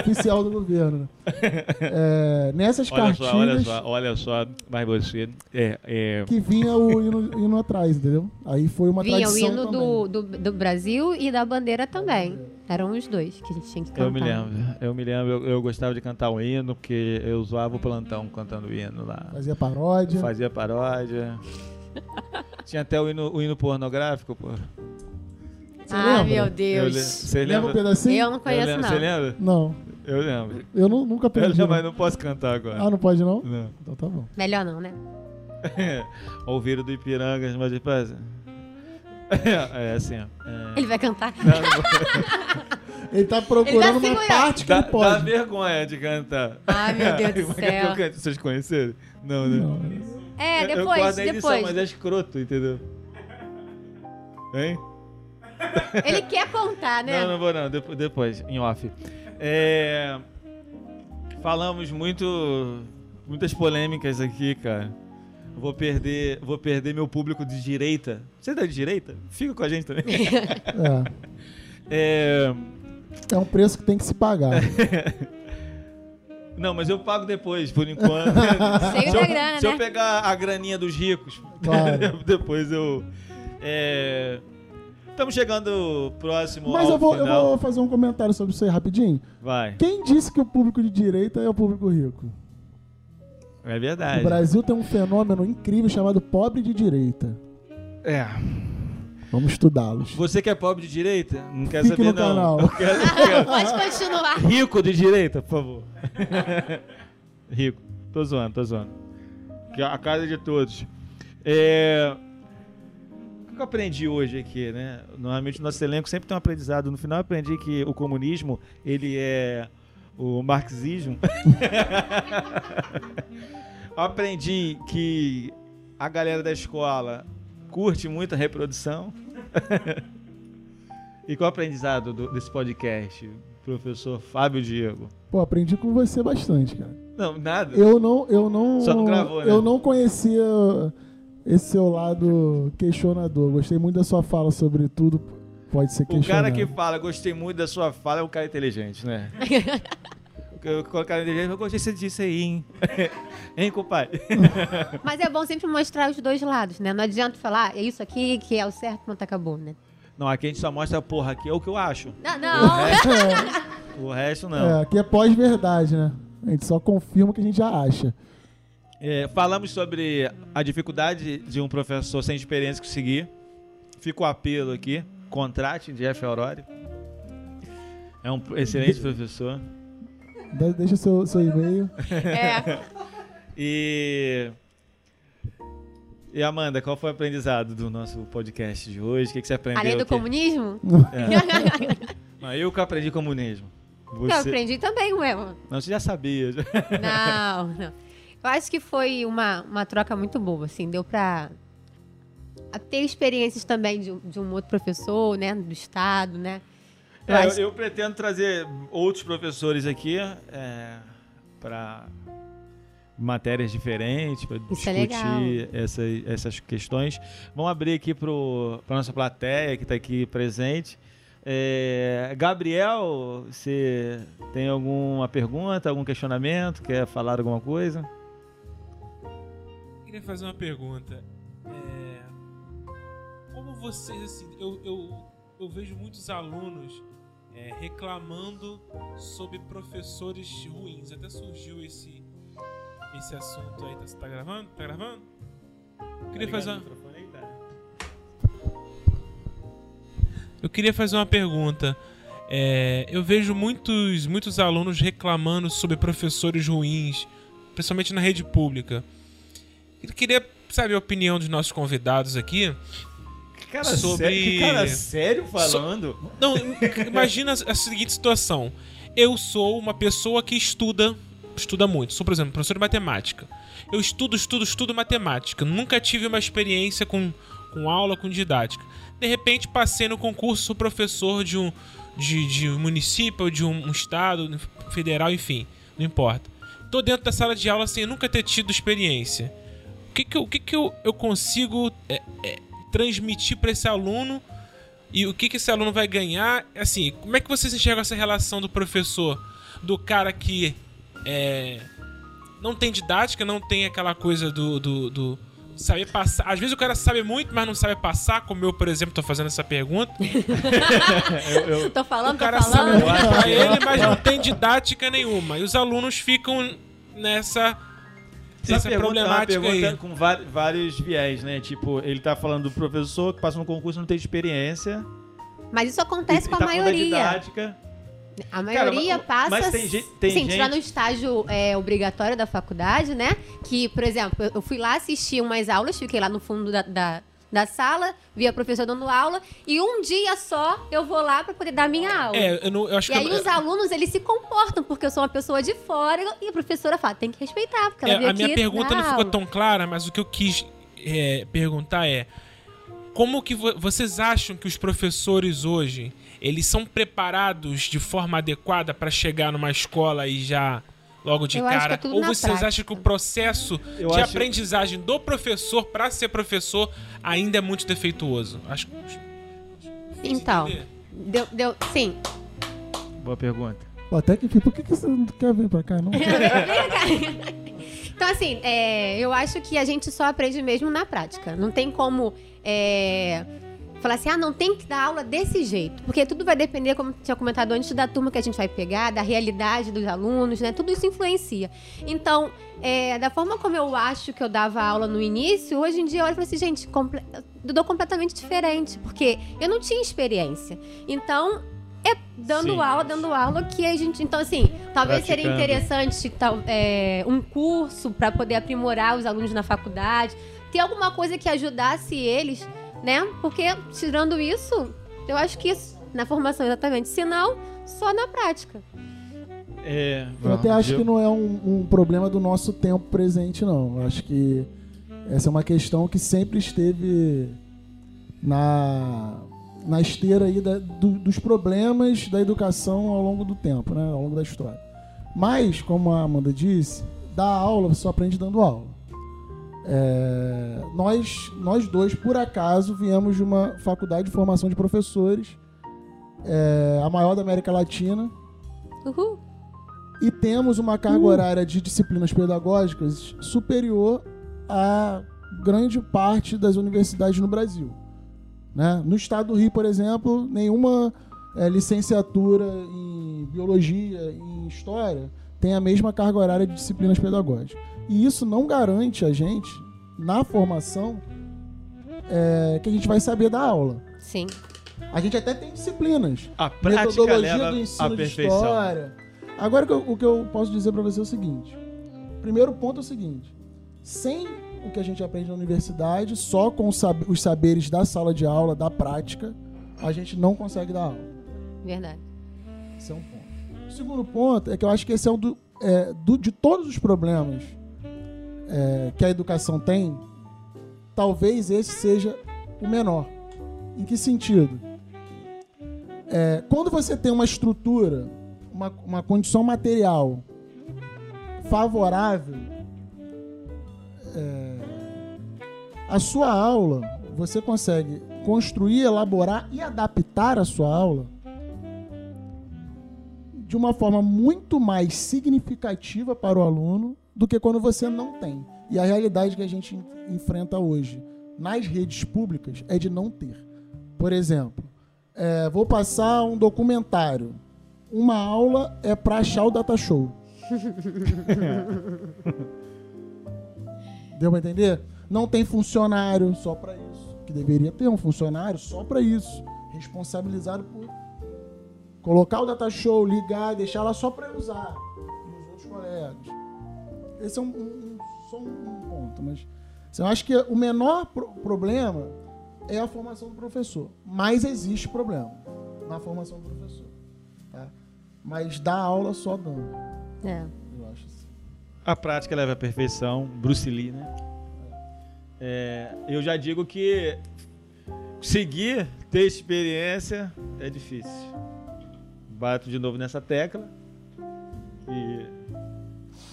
S3: oficial do governo. né? É, nessas
S1: Olha
S3: cartilhas
S1: só, olha só, olha só, mas você é, é,
S3: que vinha o hino, hino atrás, entendeu? Aí foi uma
S2: Vinha o
S3: tradição
S2: hino
S3: também.
S2: do, do, do Brasil e da bandeira também. Eram os dois que a gente tinha que cantar.
S1: Eu me lembro, eu me lembro, eu, eu gostava de cantar o hino, porque eu zoava o plantão cantando o hino lá.
S3: Fazia paródia.
S1: Fazia paródia. Tinha até o hino, o hino pornográfico, pô.
S3: Você
S2: Ah,
S3: lembra?
S2: meu
S1: Eu
S2: Deus.
S1: Você
S3: Lembra um
S1: lembra?
S3: pedacinho?
S2: Eu não conheço,
S1: eu
S2: não.
S1: Você lembra?
S3: Não,
S1: Eu lembro.
S3: eu nu- nunca
S1: Eu
S3: aprendi.
S1: lembro,
S3: não.
S1: mas não posso cantar agora.
S3: Ah, não pode não?
S1: Não.
S3: Então tá bom.
S2: Melhor não, né?
S1: Ouvir do Ipirangas, mas depois... É assim, ó. É...
S2: Ele vai cantar.
S1: Não, não vou-
S3: Ele tá procurando uma parte que
S1: Dá,
S3: ele
S1: dá
S3: pode.
S1: vergonha de cantar.
S2: Ai, meu Deus do
S1: é eu
S2: céu.
S1: Vocês conheceram? Não, né?
S3: Não,
S2: É,
S1: Eu- eu
S2: depois,
S1: gosto da edição,
S2: depois.
S1: mas é escroto, entendeu? Hein?
S2: Ele quer contar, né?
S1: Não, não vou não, depois, depois em off. É, Falamos muito, muitas polêmicas aqui, cara. Vou perder, vou perder meu público de direita. Você é da direita? Fica com a gente também.
S3: É,
S1: É,
S3: é um preço que tem que se pagar.
S1: Não, mas eu pago depois, por enquanto.
S2: Da grana,
S1: se eu
S2: né?
S1: pegar a graninha dos ricos,
S3: Claro.
S1: depois eu. é, Estamos chegando próximo
S3: Mas
S1: ao
S3: eu vou, eu vou fazer um comentário sobre isso aí rapidinho.
S1: Vai.
S3: Quem disse que o público de direita é o público rico?
S1: É
S3: O
S1: verdade.
S3: Brasil tem um fenômeno incrível chamado pobre de direita.
S1: É.
S3: Vamos estudá-los.
S1: Você que é pobre de direita, não quer
S3: Fique
S1: saber
S3: no
S1: não.
S3: canal.
S1: Eu quero, eu quero.
S2: Pode continuar.
S1: Rico de direita, por favor. Rico. Tô zoando, tô zoando. Que é a casa de todos. É... O que eu aprendi hoje aqui, né? Normalmente o nosso elenco sempre tem um aprendizado. No final eu aprendi que o comunismo, ele é o marxismo. aprendi que a galera da escola curte muito a reprodução. e qual o aprendizado do- desse podcast, professor Fábio Diego?
S3: Pô, aprendi com você bastante, cara.
S1: Não, nada.
S3: Eu não, eu não,
S1: Só não gravou, né?
S3: eu não conhecia esse seu lado questionador. Gostei muito da sua fala sobre tudo. Pode ser
S1: O
S3: questionado.
S1: cara que fala, gostei muito da sua fala, é um cara inteligente, né? O cara inteligente, eu gostei disso aí, hein? hein, compadre?
S2: Mas é bom sempre mostrar os dois lados, né? Não adianta falar, é isso aqui que é o certo, pronto, acabou, né?
S1: Não, aqui a gente só mostra, porra, aqui é o que eu acho.
S2: Não, não.
S1: O resto, não.
S3: É, aqui é pós-verdade, né? A gente só confirma o que a gente já acha.
S1: É, falamos sobre a dificuldade de um professor sem experiência conseguir. Fica o apelo aqui. Contrate Jeff Aurori. É um excelente professor.
S3: Deixa seu, seu e-mail.
S2: É.
S1: E. E Amanda, qual foi o aprendizado do nosso podcast de hoje? O que, que você aprendeu?
S2: Além do
S1: aqui?
S2: comunismo,
S1: Não, eu que aprendi comunismo.
S2: eu
S1: Você...
S2: aprendi também, ué.
S1: Não, você já sabia.
S2: Não, não. Eu acho que foi uma, uma troca muito boa, assim, deu pra a ter experiências também de, um- de um outro professor, né, do estado, né. Eu
S1: É, eu, eu pretendo trazer outros professores aqui é, para matérias diferentes, para
S2: é
S1: discutir essa- essas questões. Vamos abrir aqui para a nossa plateia que está aqui presente. É, Gabriel, você tem alguma pergunta, algum questionamento? Quer falar alguma coisa?
S4: queria fazer uma pergunta. É, como vocês, assim, eu, eu, eu vejo muitos alunos é, reclamando sobre professores ruins. Até surgiu esse, esse assunto aí. Tá, tá gravando? Tá gravando? Eu queria fazer uma, eu queria fazer uma pergunta. É, eu vejo muitos, muitos alunos reclamando sobre professores ruins, principalmente na rede pública. Eu queria saber a opinião dos nossos convidados aqui.
S1: Cara,
S4: Sobre-
S1: sério, que cara sério falando?
S4: Não, imagina a seguinte situação. Eu sou uma pessoa que estuda, estuda muito. Sou, por exemplo, professor de matemática. Eu estudo, estudo, estudo matemática. Nunca tive uma experiência com, com aula, com didática. De repente, passei no concurso, sou professor de um, de, de um município, de um, um estado, federal, enfim, não importa. Tô dentro da sala de aula sem nunca ter tido experiência. O que, que, eu, o que, que eu, eu consigo é, é, transmitir para esse aluno e o que, que esse aluno vai ganhar? Assim, como é que vocês enxergam essa relação do professor, do cara que é, não tem didática, não tem aquela coisa do, do, do saber passar. Às vezes o cara sabe muito, mas não sabe passar, como eu, por exemplo, tô fazendo essa pergunta.
S1: Eu, eu-
S2: Tô falando,
S4: O cara
S2: tô falando.
S4: sabe muito pra ele, mas não tem didática nenhuma. E os alunos ficam nessa,
S1: Essa
S4: nessa
S1: pergunta é uma
S4: problemática
S1: pergunta
S4: aí.
S1: com vários viés, né? Tipo, ele tá falando do professor que passa no concurso e não tem experiência.
S2: Mas isso acontece
S1: E-
S2: com
S1: e
S2: a
S1: tá
S2: maioria.
S1: didática.
S2: A maioria
S1: mas-
S2: passa.
S1: mas tem gente- tem
S2: sim,
S1: gente-
S2: tirar no estágio é, obrigatório da faculdade, né? Que, por exemplo, eu- eu fui lá assistir umas aulas, fiquei lá no fundo da, da, da sala, vi a professora dando aula, e um dia só eu vou lá pra poder dar minha aula.
S4: É, eu, não, eu acho
S2: E
S4: que.
S2: aí
S4: eu-
S2: os alunos, eles se comportam, porque eu sou uma pessoa de fora, e a professora fala, tem que respeitar, porque ela
S4: É,
S2: veio
S4: a minha pergunta não ficou
S2: aula.
S4: tão clara, mas o que eu quis é, perguntar é como que vo- vocês acham que os professores hoje eles são preparados de forma adequada para chegar numa escola e já logo de
S2: Eu acho que
S4: cara?
S2: é tudo
S4: Ou vocês
S2: prática.
S4: acham que o processo
S1: Eu
S4: de
S1: acho-
S4: aprendizagem do professor para ser professor ainda é muito defeituoso? Acho que
S2: Então, deu, deu, sim.
S1: Boa pergunta.
S3: Até que por que, que você não quer vir pra cá, não?
S2: Então, assim, é, eu acho que a gente só aprende mesmo na prática. Não tem como é, falar assim, ah, não tem que dar aula desse jeito. Porque tudo vai depender, como tinha comentado antes, da turma que a gente vai pegar, da realidade dos alunos, né? Tudo isso influencia. Então, é, da forma como eu acho que eu dava aula no início, hoje em dia eu olho e falo assim, gente, comple- eu dou completamente diferente. Porque eu não tinha experiência. Então, é dando
S1: Sim.
S2: aula, dando aula que a gente. Então, assim, talvez seria interessante tal, é, um curso para poder aprimorar os alunos na faculdade, ter alguma coisa que ajudasse eles, né? Porque, tirando isso, eu acho que isso, na formação exatamente. Se não, só na prática.
S1: É,
S3: Eu até acho que não é um, um problema do nosso tempo presente, não. Eu acho que essa é uma questão que sempre esteve na, na esteira aí da- do- dos problemas da educação ao longo do tempo, né? Ao longo da história. Mas, como a Amanda disse, dar aula você só aprende dando aula. É, nós, nós dois, por acaso, viemos de uma faculdade de formação de professores, é, a maior da América Latina,
S2: Uhul.
S3: e temos uma carga horária de disciplinas pedagógicas superior a grande parte das universidades no Brasil. Né? No estado do Rio, por exemplo, nenhuma eh, licenciatura em biologia, em história, tem a mesma carga horária de disciplinas pedagógicas. E isso não garante a gente, na formação, eh, que a gente vai saber dar aula.
S2: Sim.
S3: A gente até tem disciplinas,
S1: A prática
S3: metodologia
S1: leva
S3: do ensino de história. Agora o que, eu, o que eu posso dizer pra você é o seguinte: primeiro ponto é o seguinte, sem o que a gente aprende na universidade, só com os saberes da sala de aula, da prática, a gente não consegue dar aula.
S2: Verdade.
S3: Esse é um ponto. O segundo ponto é que eu acho que esse é um do, é, do- de todos os problemas é, que a educação tem, talvez esse seja o menor. Em que sentido? É, quando você tem uma estrutura, uma, uma condição material favorável, é, a sua aula, você consegue construir, elaborar e adaptar a sua aula de uma forma muito mais significativa para o aluno do que quando você não tem. E a realidade que a gente en- enfrenta hoje nas redes públicas é de não ter. Por exemplo, é, vou passar um documentário. Uma aula é para achar o data show. Deu pra entender? Não tem funcionário só para isso. Que deveria ter um funcionário só para isso. Responsabilizado por colocar o data show, ligar, deixar lá só para usar. E os outros colegas. Esse é um, um- um- só um ponto. Mas assim, eu acho que o menor pro- problema é a formação do professor. Mas existe problema na formação do professor. tá? Mas dá aula só dando.
S2: É.
S3: Eu acho assim.
S1: A prática leva à perfeição, Bruce Lee, né? É, eu já digo que seguir, ter experiência é difícil. Bato de novo nessa tecla e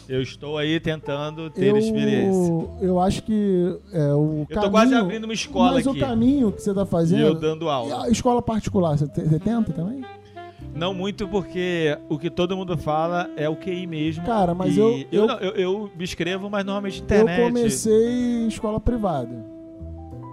S1: eu estou aí tentando ter
S3: eu,
S1: experiência.
S3: Eu acho que é, o
S1: Eu
S3: caminho,
S1: tô quase abrindo uma escola
S3: mas
S1: aqui
S3: o caminho que você está
S1: e
S3: fazendo...
S1: eu dando
S3: E
S1: aula.
S3: a escola particular, você, te- você tenta também?
S1: Não muito porque o que todo mundo fala é o QI mesmo.
S3: Cara, mas
S1: E
S3: eu-
S1: eu,
S3: eu-
S1: não, eu, eu me inscrevo, mas normalmente internet.
S3: Eu comecei em escola privada.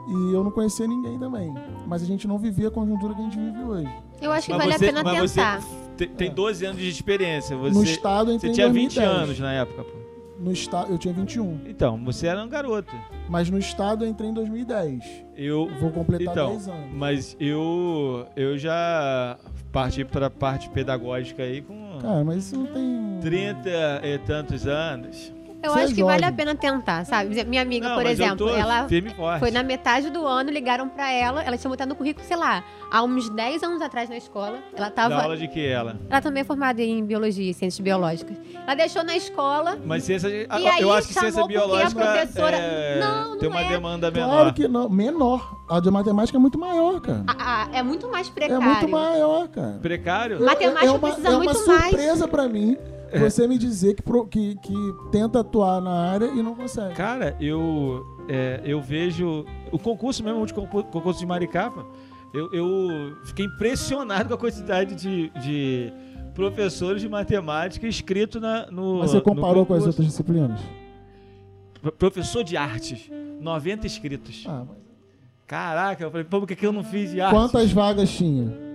S3: E eu não conhecia ninguém também. Mas a gente não vivia a conjuntura que a gente vive hoje.
S2: Eu acho que
S1: Mas
S2: vale
S1: você-
S2: a pena
S1: mas
S2: tentar.
S1: Você te- tem 12 anos de experiência.
S3: no
S1: Você,
S3: estado, eu
S1: você tinha 20
S3: 2010.
S1: anos na época, pô.
S3: No estado, eu tinha 21.
S1: Então, você era um garoto.
S3: Mas no estado eu entrei em 2010.
S1: Eu.
S3: Vou completar
S1: Então,
S3: 10 anos.
S1: mas eu. Eu já parti pra parte pedagógica aí com
S3: Cara, mas isso não tem.
S1: 30 e tantos anos.
S2: Eu
S3: Você é
S2: acho que vale a pena tentar, sabe? Minha amiga,
S1: Não,
S2: por
S1: mas eu
S2: exemplo,
S1: tô
S2: ela
S1: firme e forte.
S2: foi na metade do ano, ligaram pra ela, ela tinha botado no currículo, sei lá, há uns 10 anos atrás na escola. Ela
S1: Da
S2: tava.
S1: aula de que ela?
S2: Ela também é formada em biologia e ciências biológicas. Ela deixou na escola.
S1: Mas ciência.
S2: E
S1: eu
S2: aí
S1: acho que ciência
S2: chamou porque a
S1: biológica
S2: professora-
S1: é,
S2: Não, não
S1: tem uma
S2: é.
S1: demanda menor.
S3: Claro que não. Menor. A de matemática é muito maior, cara.
S2: a- a- é muito mais
S3: É
S2: precário.
S3: muito maior, cara.
S1: Precário?
S2: Matemática
S3: é uma,
S2: precisa
S3: é
S2: muito
S3: uma
S2: mais.
S3: surpresa pra mim você me dizer que, pro- que, que tenta atuar na área e não consegue.
S1: Cara, eu, é, eu vejo. O concurso mesmo, o concurso- de Maricapa, eu, eu fiquei impressionado com a quantidade de, de professores de matemática inscritos na, no.
S3: Mas você comparou com as outras disciplinas?
S1: Pro- Professor de artes, 90 inscritos.
S3: Ah, mas
S1: Caraca, eu falei, pô, por que, que eu não fiz de artes?
S3: quantas vagas tinha?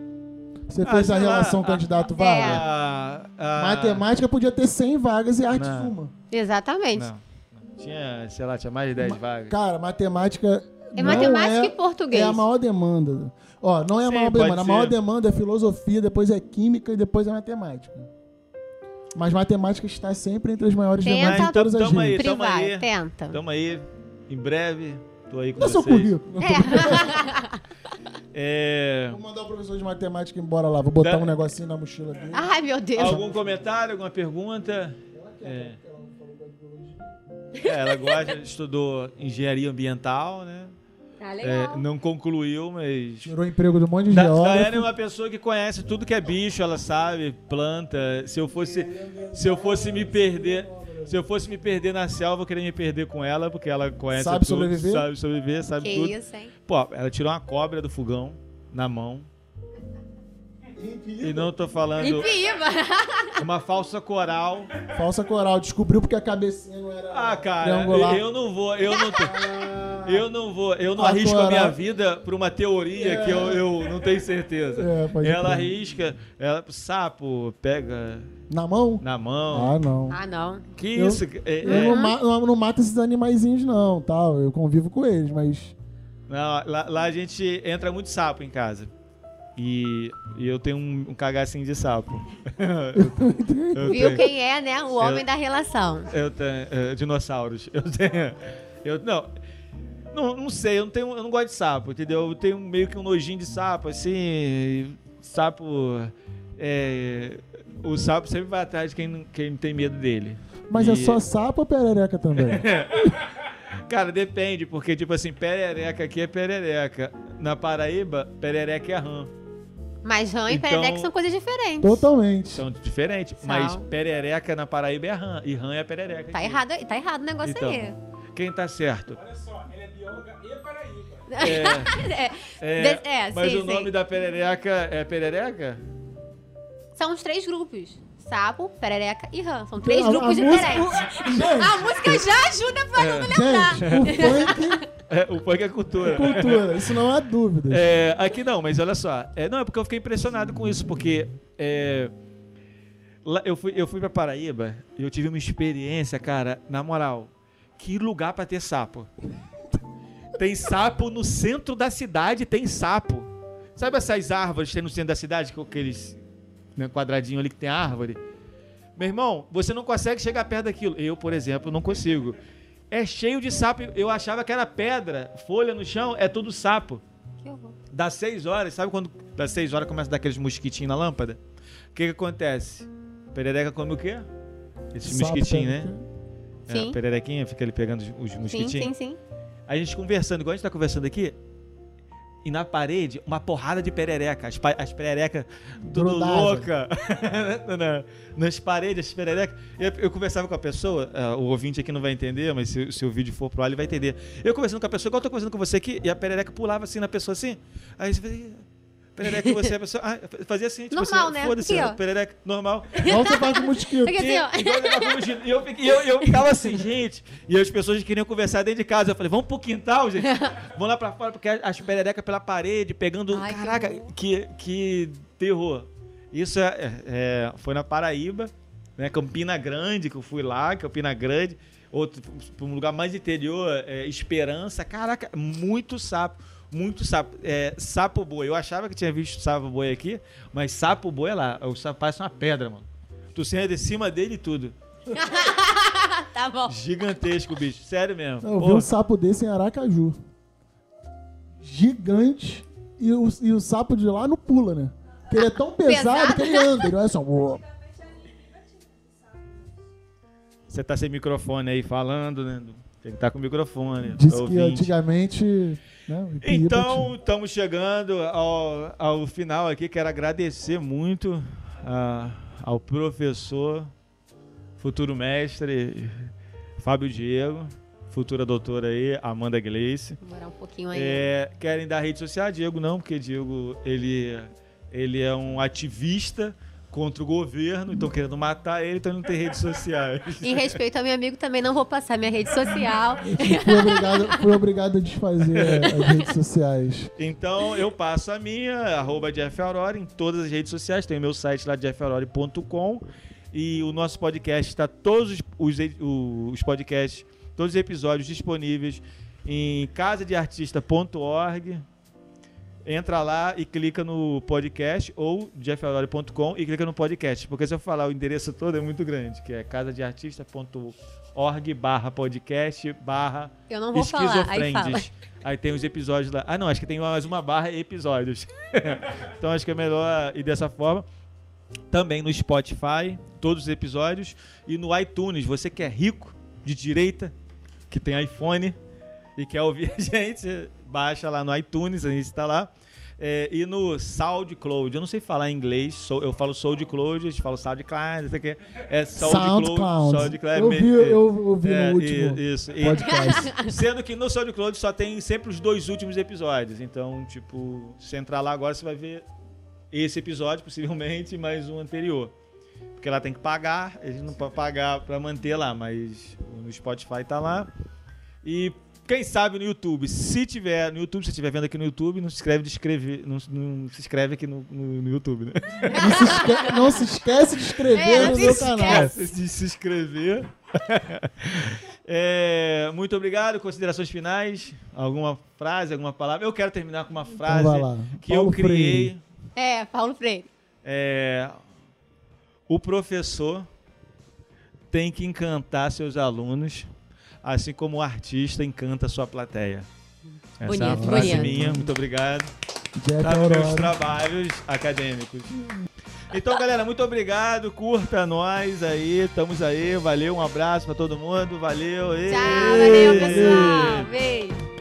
S3: Você
S1: Ah,
S3: fez a
S1: sei lá,
S3: relação
S1: a-
S3: candidato-vaga?
S2: É.
S1: Ah, ah,
S3: Matemática podia ter 100 vagas e artes
S1: Não.
S3: uma.
S2: Exatamente.
S1: Não, não. Tinha, sei lá, tinha mais de 10 vagas.
S3: Cara, matemática.
S2: É
S3: não
S2: matemática
S3: é,
S2: e português.
S3: É a maior demanda. Ó, não é a
S1: Sim,
S3: maior demanda. A
S1: ser.
S3: maior demanda é filosofia, depois é química e depois é matemática. Mas matemática está sempre entre as maiores
S2: Tenta-
S3: demandas de todas as
S1: Tamo aí. aí.
S2: tenta.
S1: Tamo aí, em breve, tô aí com
S3: Dá seu
S1: vocês.
S3: currículo.
S1: É...
S3: Professor de matemática embora lá. Vou botar
S1: Dá-
S3: um negocinho na mochila dele.
S2: Ai, meu Deus.
S1: Algum comentário, alguma pergunta? É. É, ela gosta, estudou engenharia ambiental, né?
S2: Tá
S1: É,
S2: legal.
S1: não concluiu, mas.
S3: Tirou emprego de um monte de
S1: Da,
S3: geógrafo.
S1: Daiane é uma pessoa que conhece tudo que é bicho, ela sabe, planta. Se eu fosse, se eu fosse me perder, se eu fosse me perder na selva, eu queria me perder com ela, porque ela conhece
S3: Sabe
S1: tudo,
S3: sobreviver?
S1: sabe sobreviver, sabe
S2: que
S1: tudo.
S2: isso, hein?
S1: Pô, ela tirou uma cobra do fogão na mão. E não tô falando
S2: Empiba.
S1: uma falsa coral.
S3: Falsa coral. Descobriu porque a cabecinha não era
S1: Ah, cara,
S3: triangular.
S1: eu não vou, eu não tô, eu não vou, eu não
S3: A
S1: arrisco a
S3: coral-
S1: minha vida por uma teoria que eu, eu não tenho certeza.
S3: É, pode
S1: ela
S3: crer.
S1: arrisca, ela, sapo pega
S3: Na mão?
S1: na mão.
S3: Ah, não.
S2: Ah, não.
S1: que
S3: eu-
S1: isso? É,
S3: Eu
S1: é-
S3: não, ma não, não mato esses animaizinhos, não, tal. Eu convivo com eles, mas.
S1: não, lá, lá a gente entra muito sapo em casa. E, e eu tenho um, um cagacinho de sapo. eu,
S2: Viu
S1: tenho,
S2: quem é, né? O homem
S1: Eu-
S2: da relação.
S1: eu tenho é, dinossauros. Eu tenho. Eu, não, não, não sei, eu não, tenho, eu não gosto de sapo, entendeu? Eu tenho meio que um nojinho de sapo, assim. Sapo. é, o sapo sempre vai atrás de quem, não- quem tem medo dele.
S3: Mas é
S1: E-
S3: só sapo ou perereca também?
S1: Cara, depende, porque, tipo assim, perereca aqui é perereca. Na Paraíba, perereca é rã.
S2: Mas rã e
S1: Então-
S2: perereca são coisas diferentes.
S3: Totalmente.
S1: São diferentes.
S2: São.
S1: Mas perereca na Paraíba é rã. E rã é perereca.
S2: Tá
S1: aqui.
S2: errado, tá errado o negócio
S1: Então.
S2: aí.
S1: Quem tá certo?
S4: Olha só, ela é bióloga e Paraíba.
S1: É, é,
S2: De- é,
S1: mas
S2: sim,
S1: o nome
S2: sim.
S1: da perereca é perereca?
S2: São os três grupos. Sapo, perereca e rã. São três
S3: A- a
S2: grupos
S3: música-
S2: diferentes.
S3: Gente,
S2: A música já ajuda pra não me lembrar.
S3: gente, o funk
S1: É, o punk é cultura.
S3: é cultura. Isso não há dúvida.
S1: É, aqui não, mas olha só. É, não, é porque eu fiquei impressionado com isso, porque é, lá- eu, fui, eu fui pra Paraíba e eu tive uma experiência, cara, na moral. Que lugar pra ter sapo. Tem sapo no centro da cidade, tem sapo. Sabe essas árvores que tem no centro da cidade, com aqueles né, quadradinho ali que tem árvore? Meu irmão, você não consegue chegar perto daquilo. Eu, por exemplo, não consigo. É cheio de sapo. Eu achava que era pedra, folha no chão, é tudo sapo.
S2: Que horror.
S1: Das 6 horas, sabe quando das 6 horas começa a dar aqueles mosquitinhos na lâmpada? O que que acontece? Perereca come o quê? Esses
S3: Sapo,
S1: mosquitinhos, né?
S3: perereca.
S1: É,
S2: Sim.
S1: a pererequinha fica ali pegando os, os
S2: Sim,
S1: mosquitinhos.
S2: sim, sim.
S1: A gente conversando, igual a gente tá conversando aqui, e na parede, uma porrada de perereca. As, as pererecas tudo louca. Na- nas paredes, as pererecas. Eu, eu conversava com a pessoa, ah, o ouvinte aqui não vai entender, mas se, se o vídeo for pro ar, ele vai entender. Eu conversando com a pessoa, igual eu tô conversando com você aqui, e a perereca pulava assim na pessoa assim. Aí você fazia. Perereca, você, a pessoa. Ah, fazia assim, tipo
S2: Normal,
S1: assim,
S2: né?
S1: Foda-se,
S2: ó.
S1: perereca, normal.
S3: Mosquito.
S2: Aqui, assim.
S1: E, eu tava fugindo. E eu, e eu, eu ficava assim, gente. E as pessoas queriam conversar dentro de casa. Eu falei, vamos pro quintal, gente. Vamos lá pra fora, porque as pererecas pela parede, pegando.
S2: Ai, que
S1: caraca,
S2: horror.
S1: que, que terror. Isso é, é, foi na Paraíba. né? Campina Grande, que eu fui lá, Campina Grande. Outro, um lugar mais interior, é, Esperança. Caraca, muito sapo. Muito sapo. É, sapo boi. Eu achava que tinha visto sapo boi aqui, mas sapo boi é lá. O sapo parece uma pedra, mano. Tu senta de cima dele e tudo.
S2: tá bom.
S1: Gigantesco, bicho. Sério mesmo.
S3: Eu vi
S1: Pô,
S3: um sapo desse em Aracaju. Gigante. E o, e o sapo de lá não pula, né? Porque ele é tão pesado,
S2: Pesado?
S3: que ele anda. Ele não é só.
S1: Você tá sem microfone aí falando, né? Tem que estar com o microfone.
S3: Disse que
S1: ouvinte.
S3: antigamente.
S1: Então, estamos chegando ao, ao final aqui. Quero agradecer muito a- ao professor, futuro mestre, Fábio Diego, futura doutora aí, Amanda Gleice.
S2: Demorar um pouquinho aí.
S1: É, querem dar rede social? Diego não, porque Diego ele, ele é um ativista contra o governo, então querendo matar ele, então ele não tem redes sociais.
S2: Em respeito ao meu amigo, também não vou passar minha rede social.
S3: Fui obrigado, fui obrigado a desfazer as redes sociais.
S1: Então eu passo a minha, arroba Jeff Aurora, em todas as redes sociais. Tem o meu site lá, jeffaurora.com. E o nosso podcast está todos os, os, os podcasts, todos os episódios disponíveis em casadeartista.org. Entra lá e clica no podcast ou jeffaurora.com e clica no podcast. Porque se eu falar o endereço todo é muito grande, que é casadeartista.org barra podcast barra
S2: Eu não vou falar. Aí fala.
S1: Aí tem os episódios lá. Ah, não, acho que tem mais uma barra episódios. então acho que é melhor ir dessa forma. Também no Spotify, todos os episódios. E no iTunes, você que é rico, de direita, que tem iPhone e quer ouvir a gente, baixa lá no iTunes, a gente está lá. É, e no SoundCloud, eu não sei falar em inglês, sou- eu falo SoundCloud, a gente fala SoundCloud, não sei o que. É SoundCloud.
S3: SoundCloud.
S1: SoundCloud
S3: Eu vi, eu ouvi
S1: é,
S3: no último
S1: Isso. E-
S3: podcast.
S1: Sendo que no SoundCloud só tem sempre os dois últimos episódios. Então, tipo, se entrar lá agora, você vai ver esse episódio, possivelmente, e mais um anterior. Porque lá tem que pagar, a gente não pode pagar pra manter lá, mas no Spotify tá lá. E quem sabe no YouTube, se tiver no YouTube, se estiver vendo aqui no YouTube, não se inscreve de inscrever, não, não se inscreve aqui no, no, no YouTube, né?
S3: Não se, esque- não se esquece de inscrever
S2: É, não
S3: no
S2: se
S3: meu
S2: esquece.
S3: canal.
S1: de se inscrever. É, muito obrigado. Considerações finais? Alguma frase, alguma palavra? Eu quero terminar com uma frase
S3: Então vai lá.
S1: que
S3: Paulo
S1: eu criei.
S3: Freire.
S2: É, Paulo Freire.
S1: É, o professor tem que encantar seus alunos, assim como o artista encanta sua plateia. Essa é uma
S2: Bonito,
S1: frase
S2: bonito.
S1: minha. Muito obrigado. Tá nos meus trabalhos acadêmicos. Então, galera, muito obrigado. Curta nós aí. Estamos aí. Valeu. Um abraço pra todo mundo. Valeu.
S2: Tchau, valeu, pessoal. Beijo.